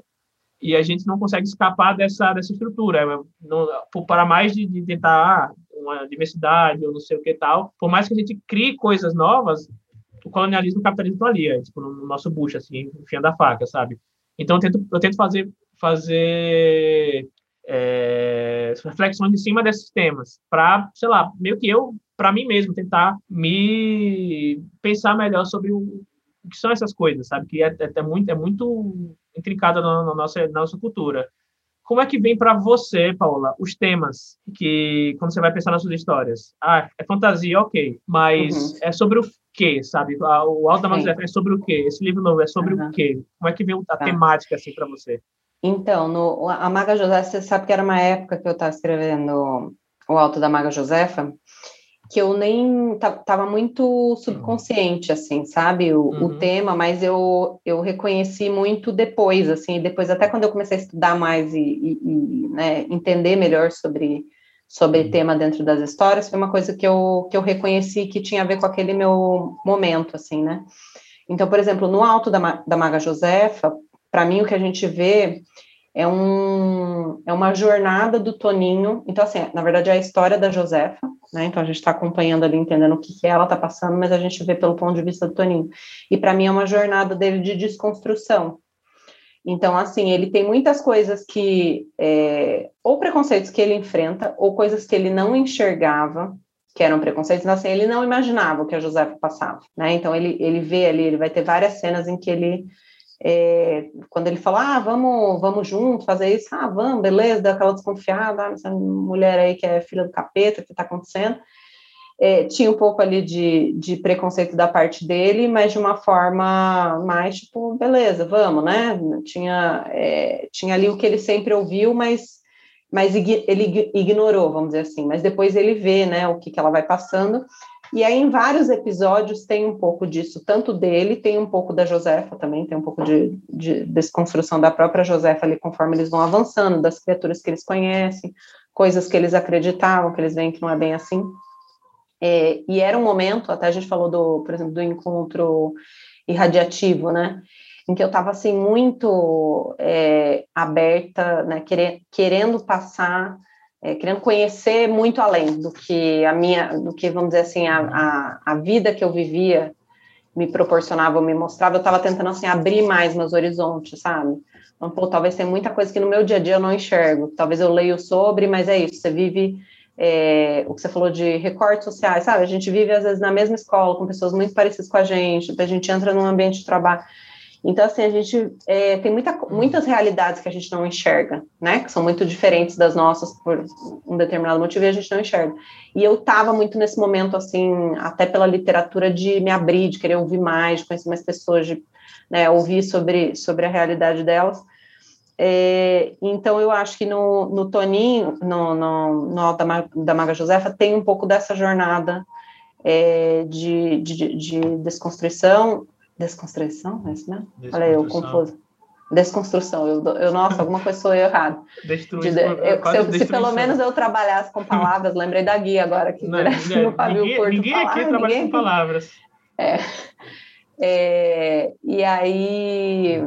e a gente não consegue escapar dessa, dessa estrutura. É, não, para mais de, de tentar ah, uma diversidade ou não sei o que tal, por mais que a gente crie coisas novas, o colonialismo e o capitalismo estão ali, é, tipo, no nosso bucho, assim, enfiando a faca, sabe? Então, eu tento, eu tento fazer, fazer é, reflexões em cima desses temas, para, sei lá, meio que eu, para mim mesmo, tentar me pensar melhor sobre o, o que são essas coisas, sabe? Que é, é, é muito, é muito intrincada na, na, nossa, na nossa cultura. Como é que vem para você, Paula, os temas que, quando você vai pensar nas suas histórias? Ah, é fantasia, ok, mas uhum. é sobre o quê, sabe? O Alto da Mazé é sobre o quê? Esse livro novo é sobre uhum. o quê? Como é que vem a tá. temática, assim, para você? Então, no, a Maga José, você sabe que era uma época que eu estava escrevendo o Alto da Maga Josefa, que eu nem tava muito subconsciente, assim, sabe, o, uhum. o, tema, mas eu, eu reconheci muito depois, assim, depois até quando eu comecei a estudar mais e, e, e né, entender melhor sobre sobre uhum. tema dentro das histórias, foi uma coisa que eu, que eu reconheci que tinha a ver com aquele meu momento, assim, né. Então, por exemplo, no Alto da, da Maga Josefa, para mim o que a gente vê é, um, é uma jornada do Toninho. Então, assim, na verdade, é a história da Josefa, né? Então, a gente está acompanhando ali, entendendo o que, que ela está passando, mas a gente vê pelo ponto de vista do Toninho. E para mim é uma jornada dele de desconstrução. Então, assim, ele tem muitas coisas que, é, ou preconceitos que ele enfrenta, ou coisas que ele não enxergava, que eram preconceitos, assim, ele não imaginava o que a Josefa passava, né? Então, ele, ele vê ali, ele vai ter várias cenas em que ele é, quando ele fala, ah, vamos, vamos junto fazer isso, ah, vamos, beleza, dá aquela desconfiada, ah, essa mulher aí que é filha do capeta, o que está acontecendo? É, tinha um pouco ali de, de preconceito da parte dele, mas de uma forma mais tipo, beleza, vamos, né? Tinha, é, tinha ali o que ele sempre ouviu, mas, mas ele ignorou, vamos dizer assim. Mas depois ele vê, né, o que, que ela vai passando. E aí, em vários episódios, tem um pouco disso, tanto dele, tem um pouco da Josefa também, tem um pouco de, de desconstrução da própria Josefa ali, conforme eles vão avançando, das criaturas que eles conhecem, coisas que eles acreditavam, que eles veem que não é bem assim. É, e era um momento, até a gente falou, do, por exemplo, do encontro irradiativo, né? Em que eu estava, assim, muito é, aberta, né, querendo passar é, querendo conhecer muito além do que a minha, do que vamos dizer assim, a, a, a vida que eu vivia me proporcionava, me mostrava, eu estava tentando assim abrir mais meus horizontes, sabe? Então, pô, talvez tenha muita coisa que no meu dia a dia eu não enxergo. Talvez eu leio sobre, mas é isso. Você vive é, o que você falou de recortes sociais, sabe? A gente vive às vezes na mesma escola com pessoas muito parecidas com a gente. A gente entra num ambiente de trabalho então, assim, a gente é, tem muita, muitas realidades que a gente não enxerga, né? Que são muito diferentes das nossas por um determinado motivo e a gente não enxerga. E eu estava muito nesse momento, assim, até pela literatura, de me abrir, de querer ouvir mais, de conhecer mais pessoas, de né, ouvir sobre, sobre a realidade delas. É, então, eu acho que no, no Toninho, no, no, no Alto da, da Maga Josefa, tem um pouco dessa jornada é, de, de, de desconstrução Desconstrução, é isso mesmo? Olha eu, confuso. Desconstrução, eu, eu nossa, alguma coisa sou eu errado. De, eu, se, eu, se, pelo menos eu trabalhasse com palavras, lembrei da guia agora aqui. Não, ninguém, ninguém, ninguém aqui falar, trabalha ninguém com palavras. É. é. E aí,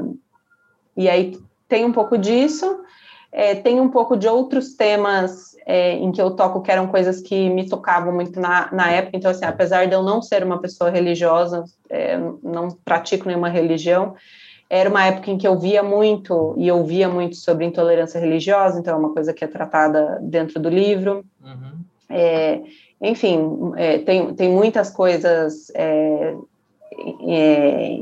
e aí tem um pouco disso, é, tem um pouco de outros temas é, em que eu toco que eram coisas que me tocavam muito na, na época. Então, assim, apesar de eu não ser uma pessoa religiosa, é, não pratico nenhuma religião, era uma época em que eu via muito e ouvia muito sobre intolerância religiosa, então é uma coisa que é tratada dentro do livro. Uhum. É, enfim, é, tem, tem muitas coisas é, é,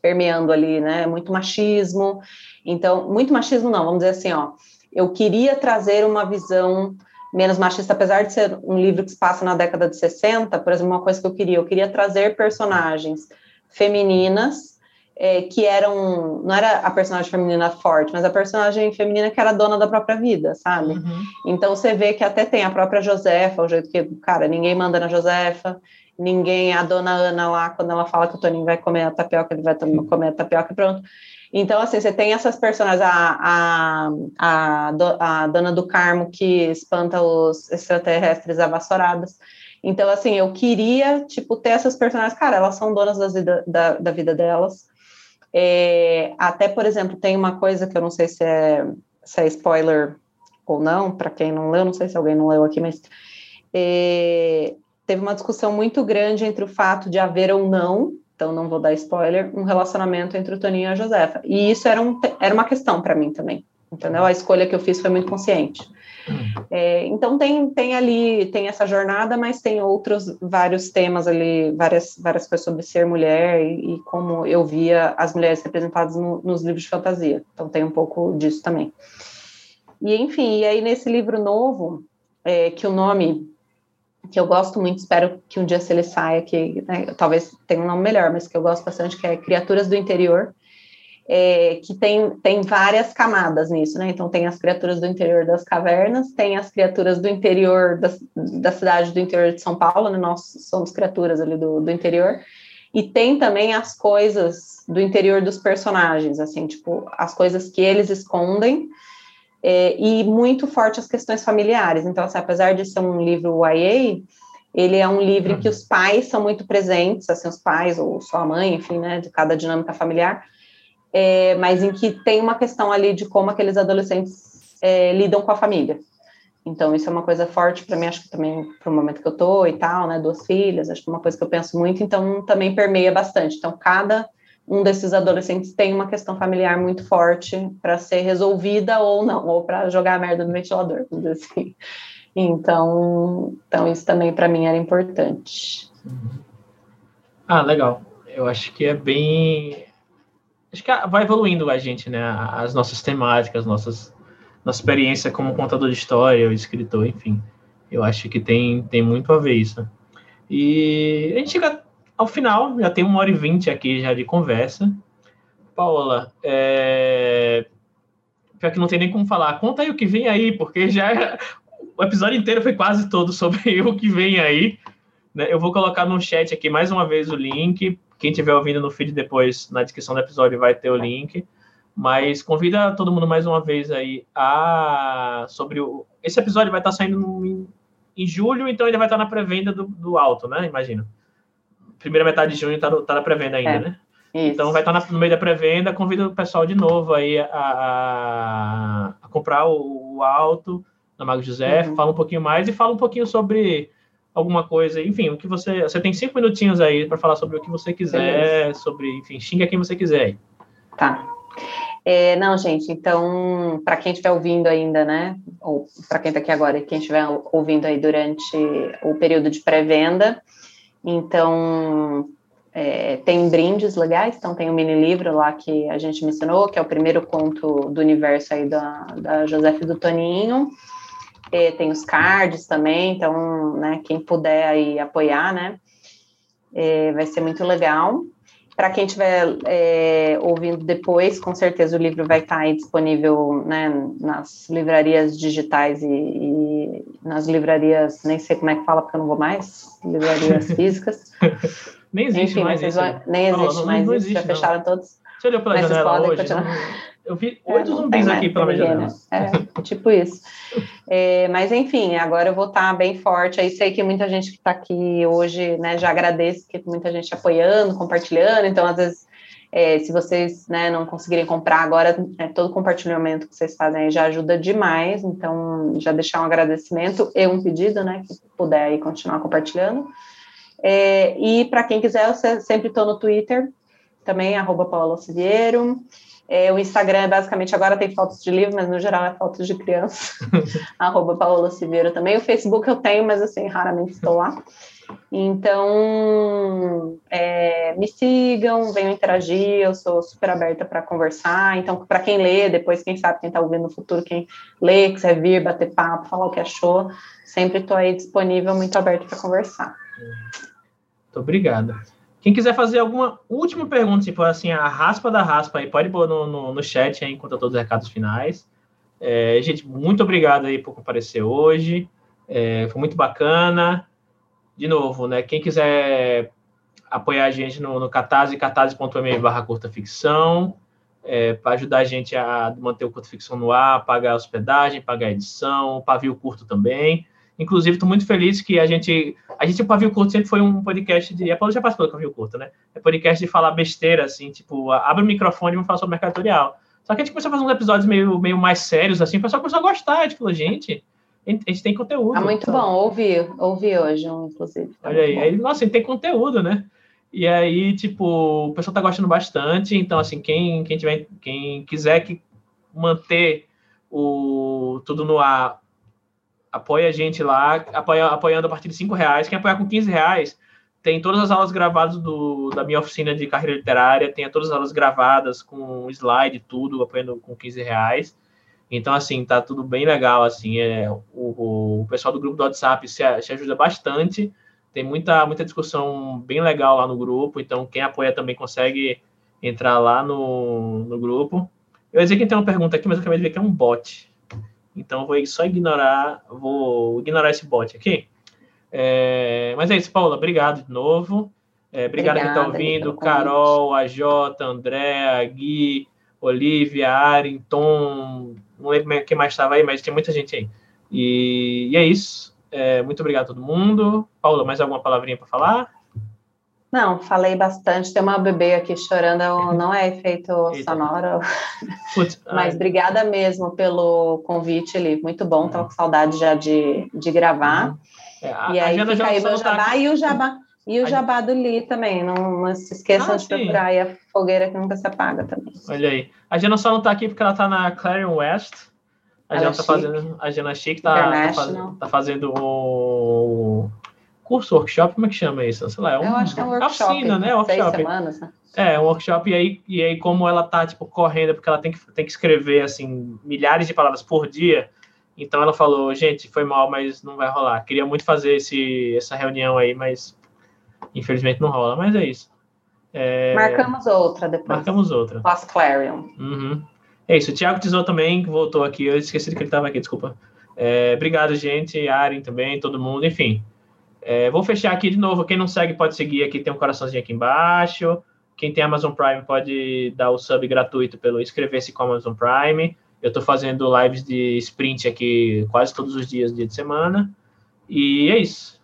permeando ali, né? Muito machismo. Então, muito machismo não, vamos dizer assim, ó eu queria trazer uma visão menos machista, apesar de ser um livro que se passa na década de 60, por exemplo, uma coisa que eu queria, eu queria trazer personagens femininas é, que eram, não era a personagem feminina forte, mas a personagem feminina que era dona da própria vida, sabe? Uhum. Então você vê que até tem a própria Josefa, o jeito que, cara, ninguém manda na Josefa, ninguém, a dona Ana lá, quando ela fala que o Toninho vai comer a tapioca, ele vai comer a tapioca e pronto. Então, assim, você tem essas personagens, a, a, a, a dona do Carmo que espanta os extraterrestres avassouradas. Então, assim, eu queria, tipo, ter essas personagens, cara, elas são donas das da, da vida delas. É, até, por exemplo, tem uma coisa que eu não sei se é, se é spoiler ou não, para quem não leu, não sei se alguém não leu aqui, mas é, teve uma discussão muito grande entre o fato de haver ou não então não vou dar spoiler, um relacionamento entre o Toninho e a Josefa. E isso era, um, era uma questão para mim também, entendeu? A escolha que eu fiz foi muito consciente. É, então tem, tem ali, tem essa jornada, mas tem outros vários temas ali, várias, várias coisas sobre ser mulher e, e como eu via as mulheres representadas no, nos livros de fantasia. Então tem um pouco disso também. E enfim, e aí nesse livro novo, é, que o nome que eu gosto muito, espero que um dia se ele saia, que né, talvez tenha um nome melhor, mas que eu gosto bastante, que é Criaturas do Interior, é, que tem, tem várias camadas nisso, né? Então tem as criaturas do interior das cavernas, tem as criaturas do interior da, da cidade do interior de São Paulo, né? Nós somos criaturas ali do, do interior, e tem também as coisas do interior dos personagens, assim, tipo, as coisas que eles escondem, é, e muito forte as questões familiares. Então, assim, apesar de ser um livro YA, ele é um livro em que uhum. os pais são muito presentes, assim, os pais ou sua mãe, enfim, né, de cada dinâmica familiar, é, mas em que tem uma questão ali de como aqueles adolescentes é, lidam com a família. Então, isso é uma coisa forte para mim, acho que também para o momento que eu tô e tal, né, duas filhas, acho que é uma coisa que eu penso muito, então também permeia bastante. Então, cada um desses adolescentes tem uma questão familiar muito forte para ser resolvida ou não, ou para jogar a merda no ventilador, vamos dizer assim. Então, então isso também para mim era importante. Ah, legal. Eu acho que é bem. Acho que vai evoluindo a gente, né? As nossas temáticas, nossas nossa experiência como contador de história, escritor, enfim. Eu acho que tem, tem muito a ver isso. E a gente chega ao final, já tem uma hora e vinte aqui já de conversa. Paola, é... pior que não tem nem como falar. Conta aí o que vem aí, porque já o episódio inteiro foi quase todo sobre o que vem aí. Né? Eu vou colocar no chat aqui mais uma vez o link. Quem estiver ouvindo no feed depois, na descrição do episódio, vai ter o link. Mas convida todo mundo mais uma vez aí a sobre o. Esse episódio vai estar saindo em, em julho, então ele vai estar na pré-venda do, do alto, né? Imagino primeira metade de junho está tá na pré-venda ainda, é, né? Isso. Então vai estar tá no meio da pré-venda. Convido o pessoal de novo aí a, a, a comprar o, o, alto. na Mago José, uhum. fala um pouquinho mais e fala um pouquinho sobre alguma coisa, enfim, o que você. Você tem cinco minutinhos aí para falar sobre o que você quiser, Beleza. sobre, enfim, xinga quem você quiser aí. Tá. É, não, gente, então, para quem estiver ouvindo ainda, né, ou para quem está aqui agora e quem estiver ouvindo aí durante o período de pré-venda, então, é, tem brindes legais, então tem um mini livro lá que a gente mencionou, que é o primeiro conto do universo aí da, da Josefe do Toninho, tem os cards também, então, né, quem puder aí apoiar, né, é, vai ser muito legal. Para quem estiver é, ouvindo depois, com certeza o livro vai estar aí disponível né, nas livrarias digitais e, e, nas livrarias, nem sei como é que fala, porque eu não vou mais, livrarias físicas. nem existe Enfim, mais isso. Vão, nem existe não, mais não, isso, existe, já fecharam todos. Você olhou pela Mas janela hoje? Continuar... Eu vi é, oito é, zumbis aqui pela minha janela. É, tipo isso. É, mas, enfim, agora eu vou estar bem forte. Aí sei que muita gente que está aqui hoje, né, já agradece que muita gente apoiando, compartilhando. Então, às vezes, é, se vocês né, não conseguirem comprar agora, é, todo compartilhamento que vocês fazem aí já ajuda demais. Então, já deixar um agradecimento e um pedido, né, que puder aí continuar compartilhando. É, e para quem quiser, eu sempre estou no Twitter, também, arroba Paula. É, o Instagram é basicamente agora tem fotos de livro, mas no geral é fotos de criança. Arroba Paola Silveira também. O Facebook eu tenho, mas assim, raramente estou lá. Então, é, me sigam, venham interagir, eu sou super aberta para conversar. Então, para quem lê, depois, quem sabe, quem está ouvindo no futuro, quem lê, quiser vir, bater papo, falar o que achou, sempre estou aí disponível, muito aberto para conversar. Muito obrigada. Quem quiser fazer alguma última pergunta, se for assim, a raspa da raspa aí, pode pôr no, no, no chat aí, enquanto todos os recados finais. É, gente, muito obrigado aí por comparecer hoje. É, foi muito bacana. De novo, né? Quem quiser apoiar a gente no, no catarse, catarse.me barra curta ficção, é, para ajudar a gente a manter o curta ficção no ar, pagar a hospedagem, pagar a edição, pavio curto também. Inclusive, estou muito feliz que a gente. A gente, o Pavio Curto sempre foi um podcast de. A Paula já participou do Pavio Curto, né? É podcast de falar besteira, assim, tipo, abre o microfone e vamos falar sobre mercado editorial. Só que a gente começou a fazer uns episódios meio, meio mais sérios, assim, o pessoal começou a gostar. A gente falou, gente, a gente tem conteúdo. Ah, muito então. bom, ouvi, ouvi hoje, inclusive. Tá Olha aí, aí, nossa, a gente tem conteúdo, né? E aí, tipo, o pessoal tá gostando bastante, então, assim, quem, quem, tiver, quem quiser que manter o tudo no ar apoia a gente lá, apoia, apoiando a partir de 5 reais. Quem apoiar com 15 reais tem todas as aulas gravadas do, da minha oficina de carreira literária, tem todas as aulas gravadas com slide, tudo, apoiando com 15 reais. Então, assim, tá tudo bem legal, assim, é, o, o pessoal do grupo do WhatsApp se, se ajuda bastante, tem muita, muita discussão bem legal lá no grupo, então quem apoia também consegue entrar lá no, no grupo. Eu ia dizer que tem uma pergunta aqui, mas eu acabei de ver que é um bot. Então vou só ignorar, vou ignorar esse bot aqui. É, mas é isso, Paula, obrigado de novo. É, obrigado Obrigada, quem está ouvindo, Carol, AJ, André, Gui, Olivia, Arin, Tom, não lembro quem mais estava aí, mas tem muita gente aí. E, e é isso. É, muito obrigado a todo mundo. Paula, mais alguma palavrinha para falar? Não, falei bastante. Tem uma bebê aqui chorando, não é efeito sonoro. Mas obrigada mesmo pelo convite, Eli. Muito bom, estava com saudade já de, de gravar. Uhum. É, a, e aí fica aí o jabá tá e o jabá. E o jabá do Li também, não, não se esqueçam ah, de procurar aí a fogueira que nunca se apaga também. Olha aí. A Jana só não está aqui porque ela está na Clarion West. A Jana está fazendo. A Jana Chic está tá fazendo, tá fazendo o curso, workshop, como é que chama isso? Sei lá, é um, Eu acho que é um workshop. Oficina, né? Workshop. Semanas, né? É, um workshop, e aí, e aí como ela tá, tipo, correndo, porque ela tem que, tem que escrever, assim, milhares de palavras por dia, então ela falou, gente, foi mal, mas não vai rolar. Queria muito fazer esse, essa reunião aí, mas infelizmente não rola, mas é isso. É... Marcamos outra depois. Marcamos outra. Pós Clarion. Uhum. É isso, o Thiago Tizou também voltou aqui, eu esqueci que ele estava aqui, desculpa. É, obrigado, gente, Aren também, todo mundo, enfim. É, vou fechar aqui de novo. Quem não segue pode seguir aqui, tem um coraçãozinho aqui embaixo. Quem tem Amazon Prime pode dar o sub gratuito pelo inscrever-se com Amazon Prime. Eu estou fazendo lives de sprint aqui quase todos os dias, dia de semana. E é isso.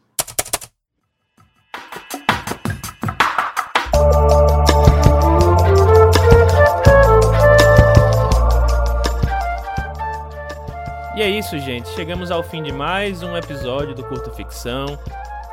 E é isso, gente. Chegamos ao fim de mais um episódio do Curta Ficção.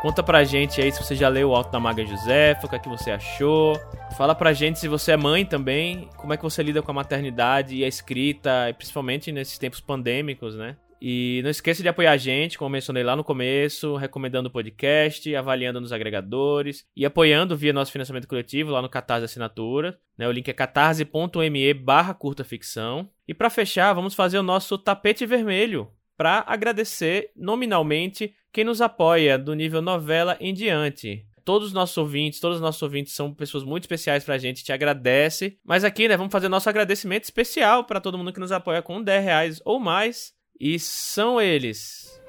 Conta pra gente aí se você já leu o Alto da Maga Josefa, o que é que você achou. Fala pra gente se você é mãe também, como é que você lida com a maternidade e a escrita, principalmente nesses tempos pandêmicos, né? E não esqueça de apoiar a gente, como mencionei lá no começo, recomendando o podcast, avaliando nos agregadores e apoiando via nosso financiamento coletivo lá no Catarse Assinatura. Né? O link é catarse.me barra curta ficção. E para fechar, vamos fazer o nosso tapete vermelho para agradecer nominalmente quem nos apoia do nível novela em diante. Todos os nossos ouvintes, todos os nossos ouvintes são pessoas muito especiais pra gente, te agradece. Mas aqui, né, vamos fazer nosso agradecimento especial para todo mundo que nos apoia com 10 reais ou mais. E são eles.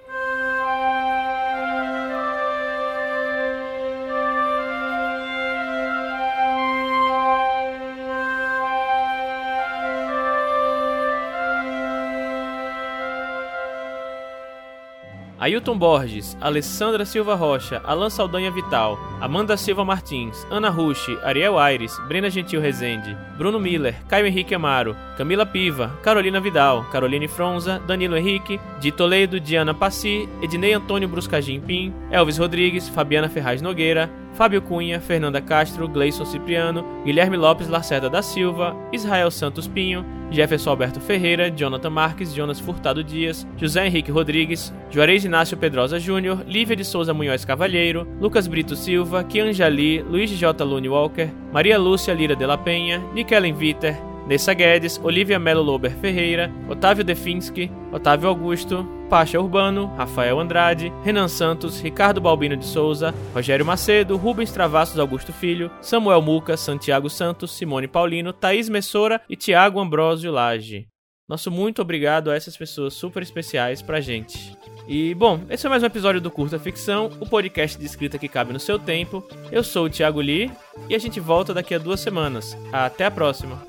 Ailton Borges, Alessandra Silva Rocha, Alan Saldanha Vital, Amanda Silva Martins, Ana Rushi, Ariel Aires, Brena Gentil Rezende, Bruno Miller, Caio Henrique Amaro, Camila Piva, Carolina Vidal, Caroline Fronza, Danilo Henrique, Di Toledo, Diana Passi, Ednei Antônio Bruscagim Pim, Elvis Rodrigues, Fabiana Ferraz Nogueira, Fábio Cunha, Fernanda Castro, Gleison Cipriano, Guilherme Lopes Lacerda da Silva, Israel Santos Pinho, Jefferson Alberto Ferreira, Jonathan Marques, Jonas Furtado Dias, José Henrique Rodrigues, Juarez Inácio Pedrosa Júnior, Lívia de Souza Munhoz Cavalheiro, Lucas Brito Silva, Kianjali, Luiz J. Lune Walker, Maria Lúcia Lira de la Penha, Nikellen Viter, Nessa Guedes, Olivia Melo Lober Ferreira, Otávio Definski, Otávio Augusto, Pacha Urbano, Rafael Andrade, Renan Santos, Ricardo Balbino de Souza, Rogério Macedo, Rubens Travassos Augusto Filho, Samuel Muca, Santiago Santos, Simone Paulino, Thaís Messora e Tiago Ambrosio Lage. Nosso muito obrigado a essas pessoas super especiais pra gente. E, bom, esse foi mais um episódio do Curta Ficção, o podcast de escrita que cabe no seu tempo. Eu sou o Thiago Lee e a gente volta daqui a duas semanas. Até a próxima!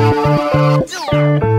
Yeah.